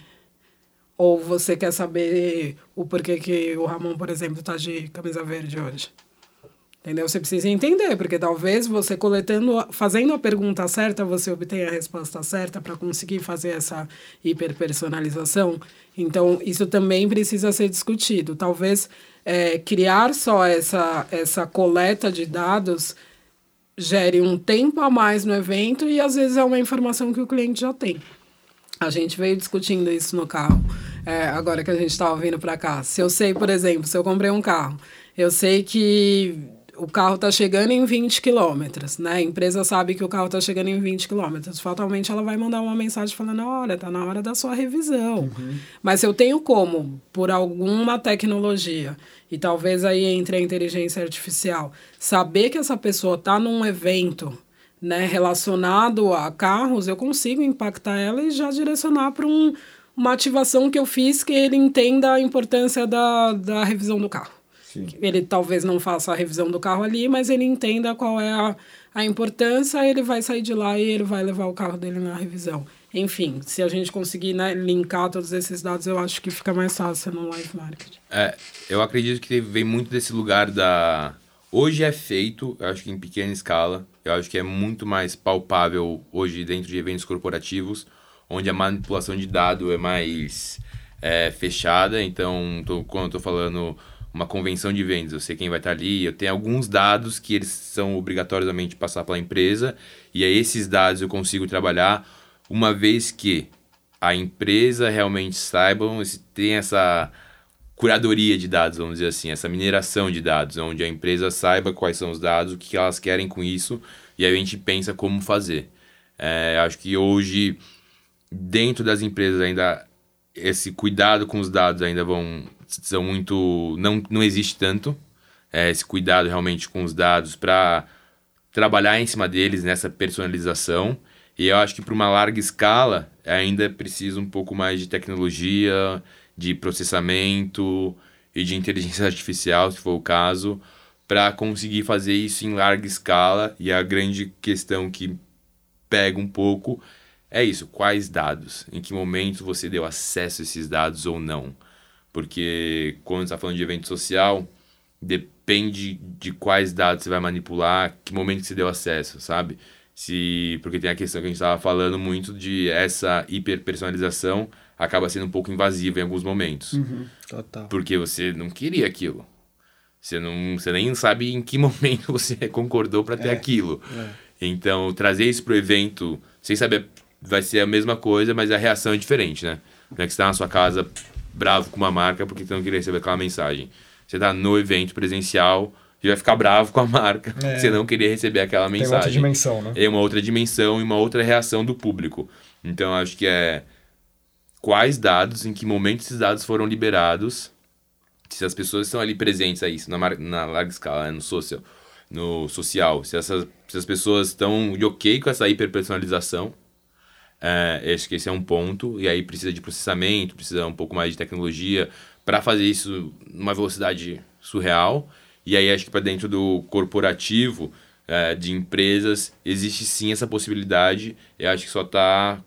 A: Ou você quer saber o porquê que o Ramon, por exemplo, está de camisa verde hoje? Entendeu? Você precisa entender, porque talvez você coletando, fazendo a pergunta certa, você obtenha a resposta certa para conseguir fazer essa hiperpersonalização. Então, isso também precisa ser discutido. Talvez é, criar só essa, essa coleta de dados gere um tempo a mais no evento e às vezes é uma informação que o cliente já tem. A gente veio discutindo isso no carro, é, agora que a gente estava vindo para cá. Se eu sei, por exemplo, se eu comprei um carro, eu sei que o carro está chegando em 20 quilômetros, né? A empresa sabe que o carro está chegando em 20 quilômetros. Fatalmente, ela vai mandar uma mensagem falando: olha, está na hora da sua revisão. Uhum. Mas eu tenho como, por alguma tecnologia, e talvez aí entre a inteligência artificial, saber que essa pessoa está num evento né, relacionado a carros, eu consigo impactar ela e já direcionar para um, uma ativação que eu fiz que ele entenda a importância da, da revisão do carro. Sim. Ele talvez não faça a revisão do carro ali, mas ele entenda qual é a, a importância, ele vai sair de lá e ele vai levar o carro dele na revisão. Enfim, se a gente conseguir né, linkar todos esses dados, eu acho que fica mais fácil no live marketing.
C: É, eu acredito que vem muito desse lugar da Hoje é feito, eu acho que em pequena escala, eu acho que é muito mais palpável hoje dentro de eventos corporativos, onde a manipulação de dado é mais é, fechada. Então, tô, quando eu tô falando uma convenção de vendas, eu sei quem vai estar ali, eu tenho alguns dados que eles são obrigatoriamente passar pela empresa, e aí esses dados eu consigo trabalhar uma vez que a empresa realmente saiba, tem essa curadoria de dados, vamos dizer assim, essa mineração de dados, onde a empresa saiba quais são os dados, o que elas querem com isso, e aí a gente pensa como fazer. É, acho que hoje, dentro das empresas ainda, esse cuidado com os dados ainda vão são muito não, não existe tanto é, esse cuidado realmente com os dados para trabalhar em cima deles nessa personalização e eu acho que para uma larga escala ainda precisa um pouco mais de tecnologia de processamento e de inteligência artificial se for o caso para conseguir fazer isso em larga escala. E a grande questão que pega um pouco é isso quais dados? Em que momento você deu acesso a esses dados ou não? Porque quando está falando de evento social, depende de quais dados você vai manipular, que momento que você deu acesso, sabe? Se, porque tem a questão que a gente estava falando muito de essa hiperpersonalização acaba sendo um pouco invasiva em alguns momentos.
D: Uhum, total.
C: Porque você não queria aquilo. Você, não, você nem sabe em que momento você concordou para ter é, aquilo. É. Então, trazer isso para o evento, sem saber, vai ser a mesma coisa, mas a reação é diferente, né? Não é que você está na sua casa bravo com uma marca porque você não queria receber aquela mensagem. Você tá no evento presencial e vai ficar bravo com a marca é. porque você não queria receber aquela mensagem. Tem outra
B: dimensão, né?
C: É uma outra dimensão e uma outra reação do público. Então, acho que é quais dados, em que momento esses dados foram liberados, se as pessoas estão ali presentes a isso, na, na larga escala, né? no social, no social se, essas, se as pessoas estão ok com essa hiperpersonalização, é, acho que esse é um ponto, e aí precisa de processamento, precisa um pouco mais de tecnologia para fazer isso numa velocidade surreal. E aí acho que para dentro do corporativo, é, de empresas, existe sim essa possibilidade. Eu acho que só está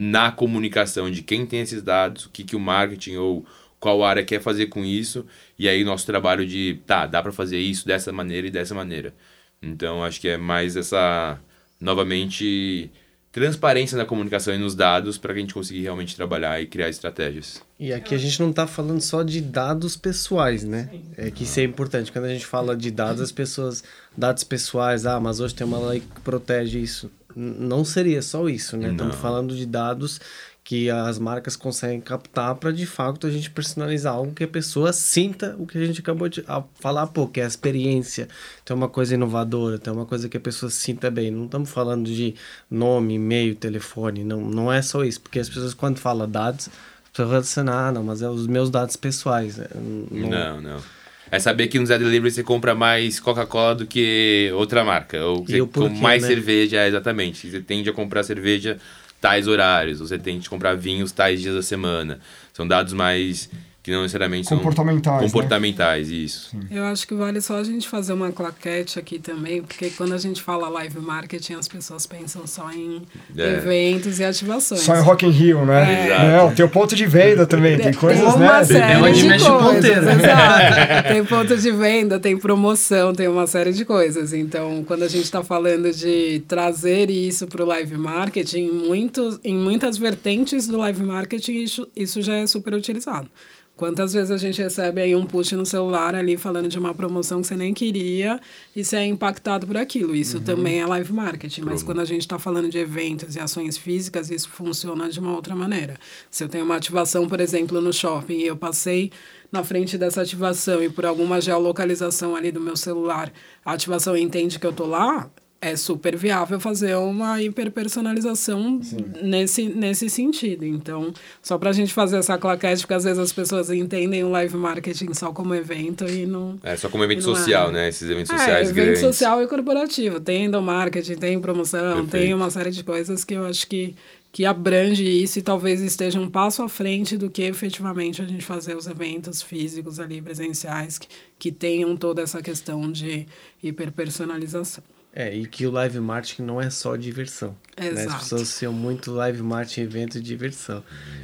C: na comunicação de quem tem esses dados, o que, que o marketing ou qual área quer fazer com isso, e aí nosso trabalho de, tá, dá para fazer isso dessa maneira e dessa maneira. Então acho que é mais essa, novamente transparência na comunicação e nos dados para que a gente consiga realmente trabalhar e criar estratégias.
D: E aqui a gente não está falando só de dados pessoais, né? É que isso é importante. Quando a gente fala de dados, as pessoas, dados pessoais, ah, mas hoje tem uma lei que protege isso. Não seria só isso, né? Não. Estamos falando de dados que as marcas conseguem captar para de fato a gente personalizar algo que a pessoa sinta o que a gente acabou de falar, pô, que é a experiência, tem uma coisa inovadora, tem uma coisa que a pessoa sinta bem. Não estamos falando de nome, e-mail, telefone, não, não é só isso, porque as pessoas quando falam dados, pessoas relacionam, ah, não, mas é os meus dados pessoais. Né?
C: Não, não. não. É saber que no Zé Delivery você compra mais Coca-Cola do que outra marca. Ou você mais né? cerveja, exatamente. Você tende a comprar cerveja tais horários, você tem que comprar vinhos tais dias da semana. São dados mais que não necessariamente
B: são comportamentais,
C: comportamentais, né? isso.
A: Sim. Eu acho que vale só a gente fazer uma claquete aqui também, porque quando a gente fala live marketing, as pessoas pensam só em é. eventos e ativações.
B: Só em Rock in Rio, né? É. Não, tem o ponto de venda também, tem coisas, tem uma
A: né? Série é onde mexe o ponteiro. Exato. tem ponto de venda, tem promoção, tem uma série de coisas. Então, quando a gente está falando de trazer isso para o live marketing, muitos, em muitas vertentes do live marketing, isso, isso já é super utilizado. Quantas vezes a gente recebe aí um push no celular ali falando de uma promoção que você nem queria e você é impactado por aquilo. Isso uhum. também é live marketing, mas quando a gente está falando de eventos e ações físicas, isso funciona de uma outra maneira. Se eu tenho uma ativação, por exemplo, no shopping e eu passei na frente dessa ativação e por alguma geolocalização ali do meu celular, a ativação entende que eu tô lá, é super viável fazer uma hiperpersonalização nesse, nesse sentido. Então, só para a gente fazer essa claquete, porque às vezes as pessoas entendem o live marketing só como evento e não.
C: É, só como evento social, é. né? Esses eventos é, sociais
A: é,
C: evento
A: grandes. social e corporativo. Tem endomarketing, tem promoção, Perfeito. tem uma série de coisas que eu acho que, que abrange isso e talvez esteja um passo à frente do que efetivamente a gente fazer os eventos físicos ali, presenciais, que, que tenham toda essa questão de hiperpersonalização.
D: É, e que o live marketing não é só diversão. Exato. Né? As pessoas associam muito live marketing evento de diversão.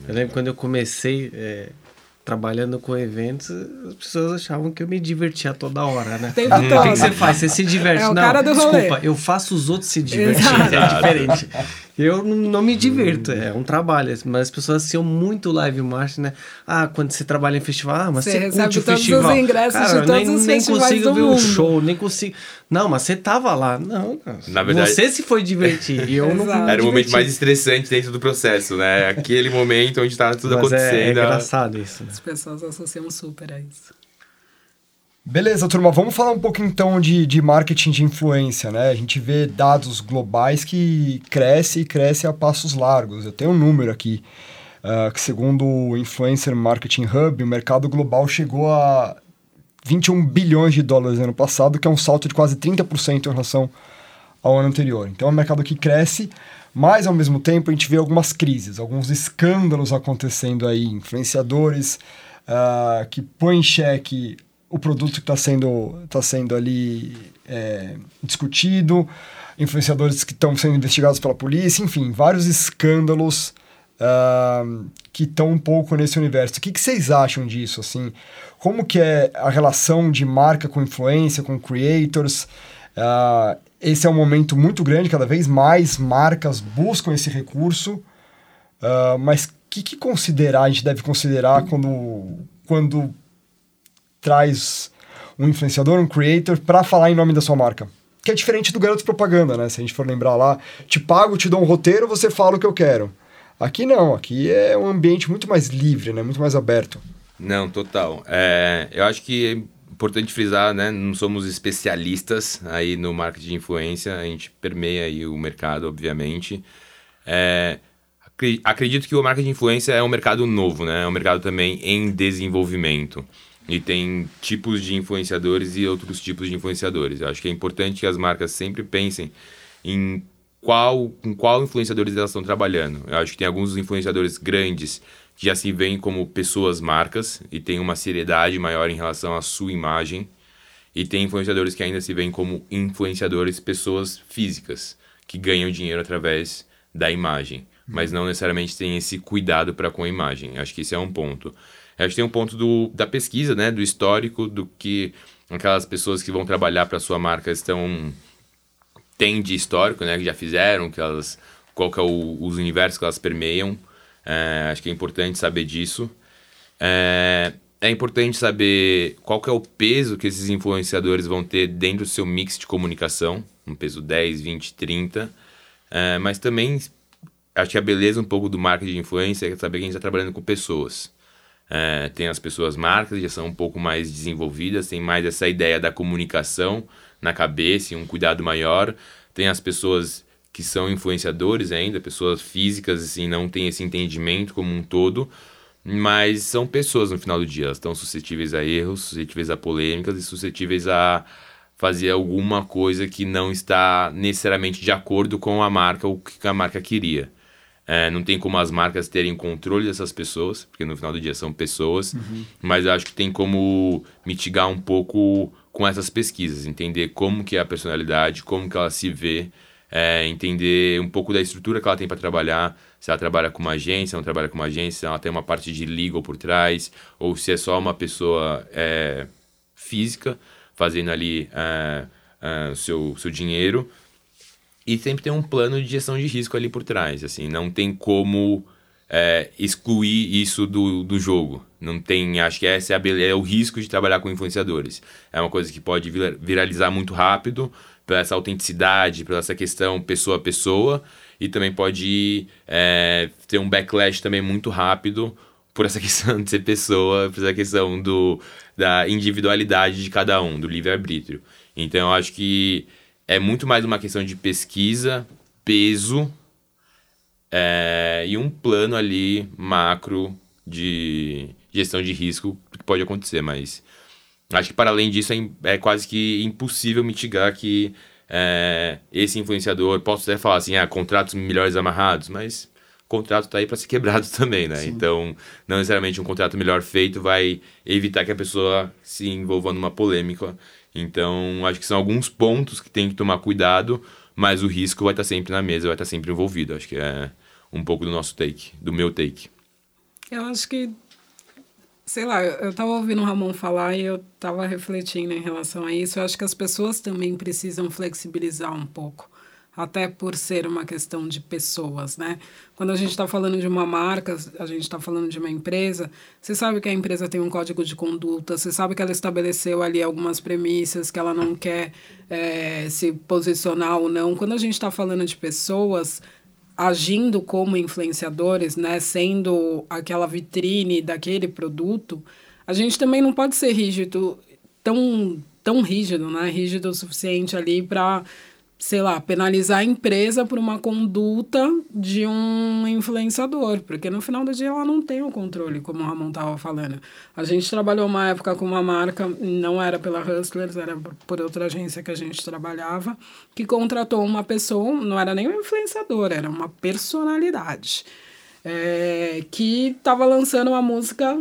D: Eu lembro quando eu comecei é, trabalhando com eventos, as pessoas achavam que eu me divertia toda hora, né?
A: Tempo todo.
D: O que, que, você faz? Você se diverte.
A: É
D: não, desculpa, eu faço os outros se divertirem, é diferente. Eu não me divirto, é um trabalho. Mas as pessoas associam muito live marketing, né? Ah, quando você trabalha em festival, ah, mas você, você recebe todos festival.
A: os ingressos Cara, de todos
D: nem,
A: os
D: nem consigo ver
A: mundo.
D: o show, nem consigo. Não, mas você tava lá. Não,
C: Na verdade,
D: você se foi divertir. eu não
C: Era o momento mais estressante dentro do processo, né? Aquele momento onde tá tudo
D: mas
C: acontecendo.
D: É, é engraçado isso. Né?
A: As pessoas associam super a isso.
B: Beleza, turma, vamos falar um pouco então de, de marketing de influência, né? A gente vê dados globais que cresce e cresce a passos largos. Eu tenho um número aqui, uh, que segundo o Influencer Marketing Hub, o mercado global chegou a 21 bilhões de dólares no ano passado, que é um salto de quase 30% em relação ao ano anterior. Então é um mercado que cresce, mas ao mesmo tempo a gente vê algumas crises, alguns escândalos acontecendo aí, influenciadores uh, que põem em xeque o produto que está sendo, tá sendo ali é, discutido, influenciadores que estão sendo investigados pela polícia, enfim, vários escândalos uh, que estão um pouco nesse universo. O que, que, vocês acham disso? Assim, como que é a relação de marca com influência, com creators? Uh, esse é um momento muito grande, cada vez mais marcas buscam esse recurso, uh, mas o que, que considerar, a gente deve considerar quando, quando traz um influenciador, um creator, para falar em nome da sua marca. Que é diferente do garoto propaganda, né? Se a gente for lembrar lá, te pago, te dou um roteiro, você fala o que eu quero. Aqui não, aqui é um ambiente muito mais livre, né? Muito mais aberto.
C: Não, total. É, eu acho que é importante frisar, né? Não somos especialistas aí no marketing de influência, a gente permeia aí o mercado, obviamente. É, acredito que o marketing de influência é um mercado novo, né? É um mercado também em desenvolvimento. E tem tipos de influenciadores e outros tipos de influenciadores. Eu acho que é importante que as marcas sempre pensem em qual, com qual influenciadores elas estão trabalhando. Eu acho que tem alguns influenciadores grandes que já se veem como pessoas marcas e tem uma seriedade maior em relação à sua imagem. E tem influenciadores que ainda se veem como influenciadores pessoas físicas, que ganham dinheiro através da imagem, mas não necessariamente têm esse cuidado para com a imagem. Acho que esse é um ponto. A gente tem um ponto do, da pesquisa, né, do histórico, do que aquelas pessoas que vão trabalhar para sua marca estão têm de histórico, né, que já fizeram, que elas qual que é o, os universos que elas permeiam. É, acho que é importante saber disso. É, é importante saber qual que é o peso que esses influenciadores vão ter dentro do seu mix de comunicação, um peso 10, 20, 30. É, mas também acho que a beleza um pouco do marketing de influência é saber que a gente está trabalhando com pessoas. É, tem as pessoas marcas, já são um pouco mais desenvolvidas, tem mais essa ideia da comunicação na cabeça e um cuidado maior. Tem as pessoas que são influenciadores ainda, pessoas físicas, assim, não tem esse entendimento como um todo, mas são pessoas no final do dia, elas estão suscetíveis a erros, suscetíveis a polêmicas e suscetíveis a fazer alguma coisa que não está necessariamente de acordo com a marca ou o que a marca queria. É, não tem como as marcas terem controle dessas pessoas, porque no final do dia são pessoas, uhum. mas eu acho que tem como mitigar um pouco com essas pesquisas, entender como que é a personalidade, como que ela se vê, é, entender um pouco da estrutura que ela tem para trabalhar, se ela trabalha com uma agência, não trabalha com uma agência, se ela tem uma parte de legal por trás, ou se é só uma pessoa é, física fazendo ali é, é, o seu, seu dinheiro, e sempre tem um plano de gestão de risco ali por trás. Assim, não tem como é, excluir isso do, do jogo. Não tem, acho que essa é, a, é o risco de trabalhar com influenciadores. É uma coisa que pode viralizar muito rápido pela essa autenticidade, pela essa questão pessoa a pessoa e também pode é, ter um backlash também muito rápido por essa questão de ser pessoa, por essa questão do, da individualidade de cada um, do livre-arbítrio. Então, eu acho que é muito mais uma questão de pesquisa, peso é, e um plano ali macro de gestão de risco que pode acontecer, mas acho que para além disso é, é quase que impossível mitigar que é, esse influenciador, posso até falar assim, ah, contratos melhores amarrados, mas o contrato está aí para ser quebrado também, né? Sim. Então, não necessariamente um contrato melhor feito vai evitar que a pessoa se envolva numa polêmica então, acho que são alguns pontos que tem que tomar cuidado, mas o risco vai estar sempre na mesa, vai estar sempre envolvido. Acho que é um pouco do nosso take, do meu take.
A: Eu acho que, sei lá, eu estava ouvindo o Ramon falar e eu estava refletindo em relação a isso. Eu acho que as pessoas também precisam flexibilizar um pouco até por ser uma questão de pessoas, né? Quando a gente está falando de uma marca, a gente está falando de uma empresa, você sabe que a empresa tem um código de conduta, você sabe que ela estabeleceu ali algumas premissas, que ela não quer é, se posicionar ou não. Quando a gente está falando de pessoas agindo como influenciadores, né, sendo aquela vitrine daquele produto, a gente também não pode ser rígido, tão, tão rígido, né, rígido o suficiente ali para sei lá, penalizar a empresa por uma conduta de um influenciador, porque no final do dia ela não tem o controle, como o Ramon estava falando. A gente trabalhou uma época com uma marca, não era pela Hustlers, era por outra agência que a gente trabalhava, que contratou uma pessoa, não era nem um influenciador, era uma personalidade, é, que estava lançando uma música,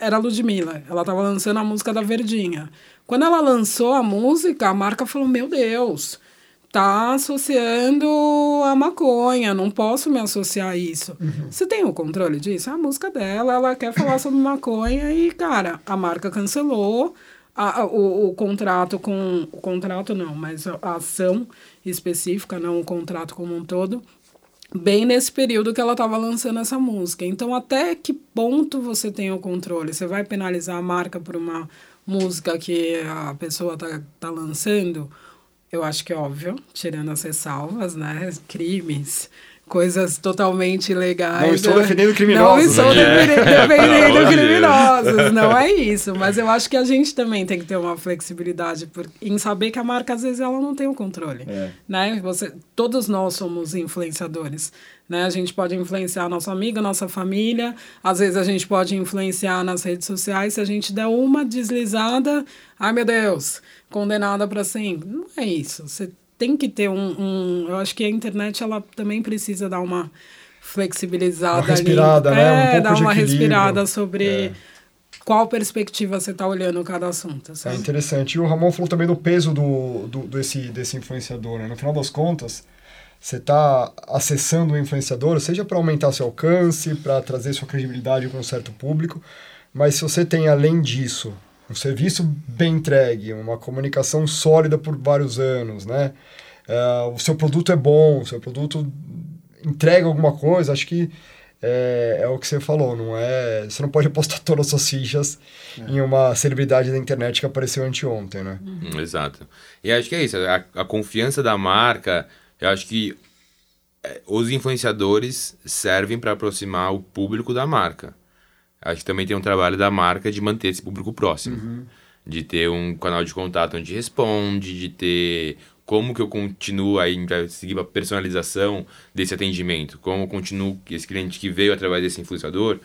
A: era Ludmilla, ela estava lançando a música da Verdinha. Quando ela lançou a música, a marca falou, meu Deus tá associando a maconha, não posso me associar a isso. Uhum. Você tem o controle disso? É a música dela, ela quer falar sobre maconha e, cara, a marca cancelou a, a, o, o contrato com. O contrato não, mas a, a ação específica, não o contrato como um todo bem nesse período que ela estava lançando essa música. Então, até que ponto você tem o controle? Você vai penalizar a marca por uma música que a pessoa tá, tá lançando? Eu acho que é óbvio, tirando as ressalvas, né? Crimes, coisas totalmente ilegais.
B: Não estou defendendo criminosos.
A: Não estou é. defendendo criminosos, não é isso. Mas eu acho que a gente também tem que ter uma flexibilidade por, em saber que a marca, às vezes, ela não tem o controle. É. Né? Você, todos nós somos influenciadores. Né? A gente pode influenciar nosso amigo, nossa família. Às vezes a gente pode influenciar nas redes sociais. Se a gente der uma deslizada, ai meu Deus, condenada para sempre. Não é isso. Você tem que ter um, um, Eu acho que a internet ela também precisa dar uma flexibilizada
B: uma respirada,
A: ali.
B: Né?
A: É,
B: um
A: dar uma respirada sobre. É. Qual perspectiva você está olhando cada assunto?
B: Sabe? É interessante. E o Ramon falou também do peso do, do, desse, desse influenciador. Né? No final das contas, você está acessando o influenciador, seja para aumentar seu alcance, para trazer sua credibilidade com um certo público, mas se você tem, além disso, um serviço bem entregue, uma comunicação sólida por vários anos, né? Uh, o seu produto é bom, o seu produto entrega alguma coisa, acho que é, é, o que você falou, não é? Você não pode apostar todas as suas fichas é. em uma celebridade da internet que apareceu anteontem, né?
C: Uhum. Exato. E acho que é isso, a, a confiança da marca, eu acho que é, os influenciadores servem para aproximar o público da marca acho que também tem um trabalho da marca de manter esse público próximo. Uhum. De ter um canal de contato onde responde, de ter como que eu continuo aí para seguir a personalização desse atendimento, como eu continuo esse cliente que veio através desse influenciador,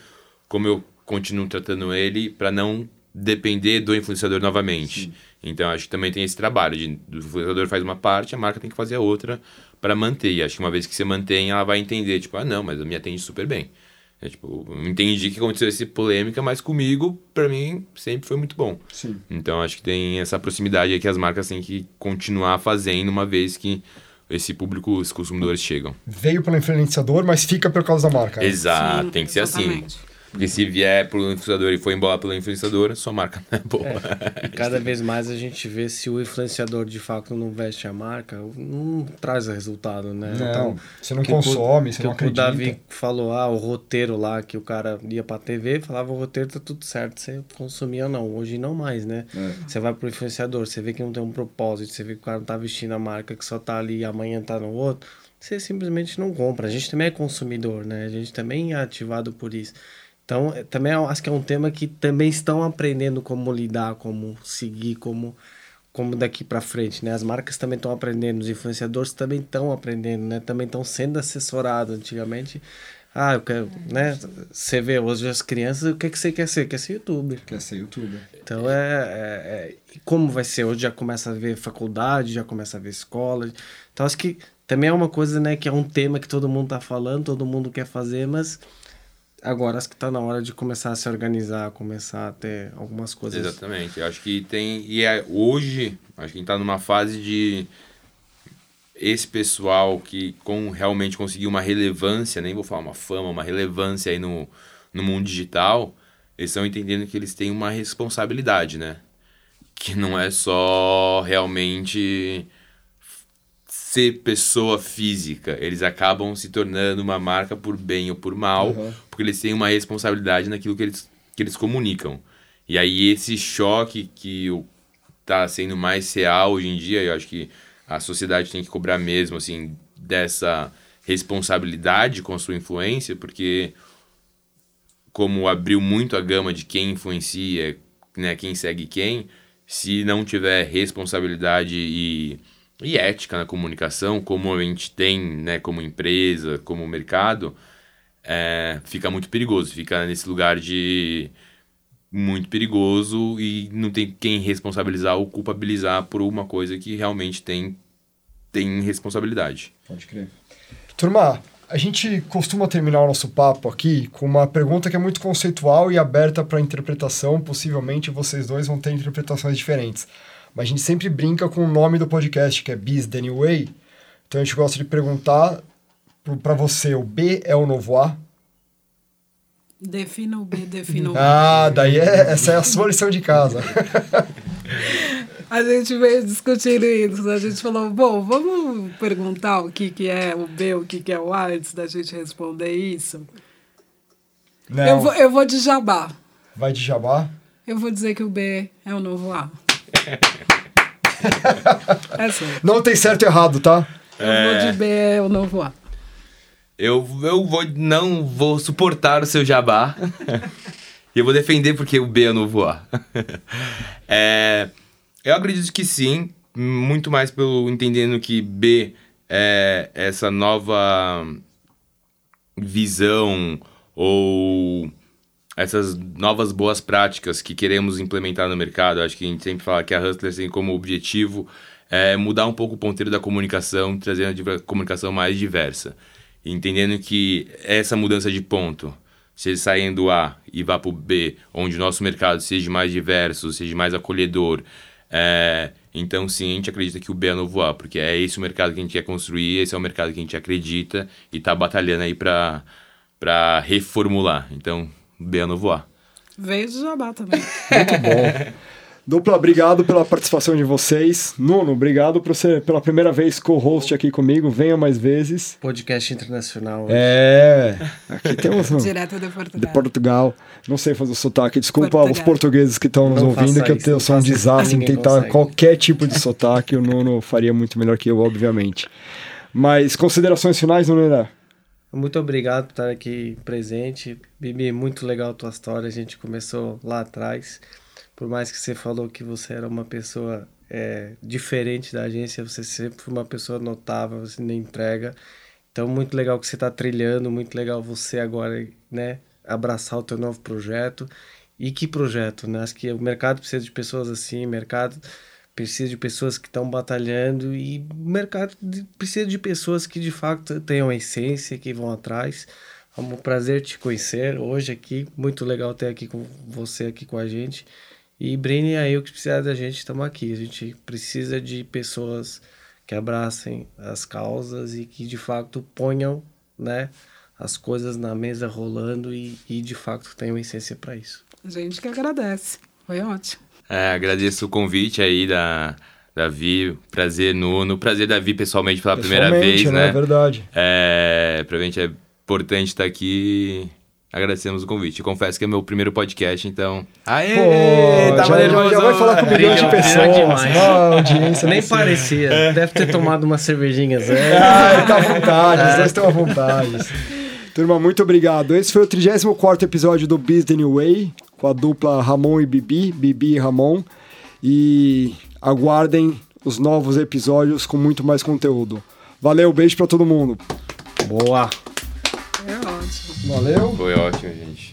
C: como eu continuo tratando ele para não depender do influenciador novamente. Sim. Então acho que também tem esse trabalho de o influenciador faz uma parte, a marca tem que fazer a outra para manter. E acho que uma vez que você mantém, ela vai entender, tipo, ah, não, mas eu me atende super bem. É, tipo, eu entendi que aconteceu essa polêmica, mas comigo, para mim, sempre foi muito bom.
B: Sim.
C: Então acho que tem essa proximidade aí que as marcas têm que continuar fazendo uma vez que esse público, os consumidores chegam.
B: Veio pelo influenciador, mas fica por causa da marca.
C: Né? Exato, Sim, tem que exatamente. ser assim. Porque se vier pelo influenciador e for embora pela influenciadora, sua marca não é boa.
D: É. E cada vez mais a gente vê se o influenciador de fato não veste a marca, não traz resultado, né?
B: Não, então, você não consome,
D: o,
B: você não acredita.
D: O Davi falou, ah, o roteiro lá, que o cara ia pra TV, falava o roteiro tá tudo certo, você consumia ou não. Hoje não mais, né? É. Você vai pro influenciador, você vê que não tem um propósito, você vê que o cara não tá vestindo a marca, que só tá ali e amanhã tá no outro, você simplesmente não compra. A gente também é consumidor, né? A gente também é ativado por isso. Então, é, também acho que é um tema que também estão aprendendo como lidar, como seguir, como como daqui para frente, né? As marcas também estão aprendendo, os influenciadores também estão aprendendo, né? Também estão sendo assessorados. Antigamente, ah, eu quero, né? Você vê hoje as crianças, o que, que você quer ser? Quer ser youtuber.
B: Quer ser youtuber.
D: Então é, é, é, como vai ser? Hoje já começa a ver faculdade, já começa a ver escola. Então acho que também é uma coisa, né? Que é um tema que todo mundo tá falando, todo mundo quer fazer, mas agora acho que está na hora de começar a se organizar, começar a ter algumas coisas.
C: Exatamente. Acho que tem. E é, hoje, acho que a gente está numa fase de. Esse pessoal que com, realmente conseguiu uma relevância, nem vou falar uma fama, uma relevância aí no, no mundo digital, eles estão entendendo que eles têm uma responsabilidade, né? Que não é só realmente ser pessoa física. Eles acabam se tornando uma marca por bem ou por mal, uhum. porque eles têm uma responsabilidade naquilo que eles, que eles comunicam. E aí esse choque que está sendo mais real hoje em dia, eu acho que a sociedade tem que cobrar mesmo, assim, dessa responsabilidade com a sua influência, porque como abriu muito a gama de quem influencia, né, quem segue quem, se não tiver responsabilidade e, e ética na comunicação, como a gente tem, né, como empresa, como mercado, é, fica muito perigoso, fica nesse lugar de muito perigoso e não tem quem responsabilizar ou culpabilizar por uma coisa que realmente tem, tem responsabilidade.
B: Pode crer. Turma, a gente costuma terminar o nosso papo aqui com uma pergunta que é muito conceitual e aberta para interpretação. Possivelmente vocês dois vão ter interpretações diferentes. Mas a gente sempre brinca com o nome do podcast, que é Biz the New Way. Então a gente gosta de perguntar para você: o B é o novo A?
A: Defina o B, defina o
B: A. Ah, daí é, essa é a sua lição de casa.
A: a gente veio discutindo isso. A gente falou, bom, vamos perguntar o que, que é o B, o que, que é o A, antes da gente responder isso. Não. Eu, vou, eu vou de jabá.
B: Vai de jabá?
A: Eu vou dizer que o B é o novo A.
B: é Não tem certo e errado, tá?
A: Eu é... vou de B é o novo A.
C: Eu, eu vou, não vou suportar o seu jabá. e eu vou defender porque o B é novo A. é, eu acredito que sim, muito mais pelo entendendo que B é essa nova visão ou essas novas boas práticas que queremos implementar no mercado. Acho que a gente sempre fala que a Hustlers tem como objetivo é mudar um pouco o ponteiro da comunicação, trazendo a comunicação mais diversa entendendo que essa mudança de ponto, se saem do A e vá para o B, onde o nosso mercado seja mais diverso, seja mais acolhedor, é, então sim, a gente acredita que o B é novo A, porque é esse o mercado que a gente quer construir, esse é o mercado que a gente acredita e está batalhando aí para reformular. Então, B novo A.
A: Veio do Jabá também.
B: Muito bom. Dupla, obrigado pela participação de vocês. Nuno, obrigado por ser pela primeira vez co-host aqui comigo. Venha mais vezes.
D: Podcast internacional.
B: É, aqui temos um,
A: Direto de Portugal.
B: de Portugal. Não sei fazer o sotaque. Desculpa Portugal. os portugueses que estão nos ouvindo, que eu, sou um desastre em tentar consegue. qualquer tipo de sotaque. o Nuno faria muito melhor que eu, obviamente. Mas considerações finais, Nuno Irá?
D: Muito obrigado por estar aqui presente. Bibi, muito legal a tua história. A gente começou lá atrás por mais que você falou que você era uma pessoa é, diferente da agência, você sempre foi uma pessoa notável, você nem entrega. Então, muito legal que você está trilhando, muito legal você agora, né, abraçar o teu novo projeto. E que projeto, né? Acho que o mercado precisa de pessoas assim, mercado precisa de pessoas que estão batalhando e o mercado precisa de pessoas que de fato tenham a essência, que vão atrás. É um prazer te conhecer hoje aqui, muito legal ter aqui com você aqui com a gente. E Brini, aí o que precisar da gente, estamos aqui. A gente precisa de pessoas que abracem as causas e que de fato ponham, né, as coisas na mesa rolando e, e de fato tenham essência para isso.
A: A gente que agradece. Foi ótimo.
C: É, agradeço o convite aí da Davi, prazer Nuno, prazer Davi pessoalmente pela pessoalmente, primeira vez, né?
B: né? É verdade.
C: É, pra gente é importante estar aqui Agradecemos o convite. confesso que é meu primeiro podcast, então.
B: Aê! Pô, tá já, já vai falar com milhões de pessoas. Demais.
D: audiência Nem parecia. É. Deve ter tomado umas cervejinhas. É.
B: Ah, tá à vontade, os dois estão à vontade. Turma, muito obrigado. Esse foi o 34 episódio do The New Way, com a dupla Ramon e Bibi, Bibi e Ramon. E aguardem os novos episódios com muito mais conteúdo. Valeu, beijo para todo mundo.
D: Boa!
A: É ótimo.
B: Valeu.
C: Foi ótimo, gente.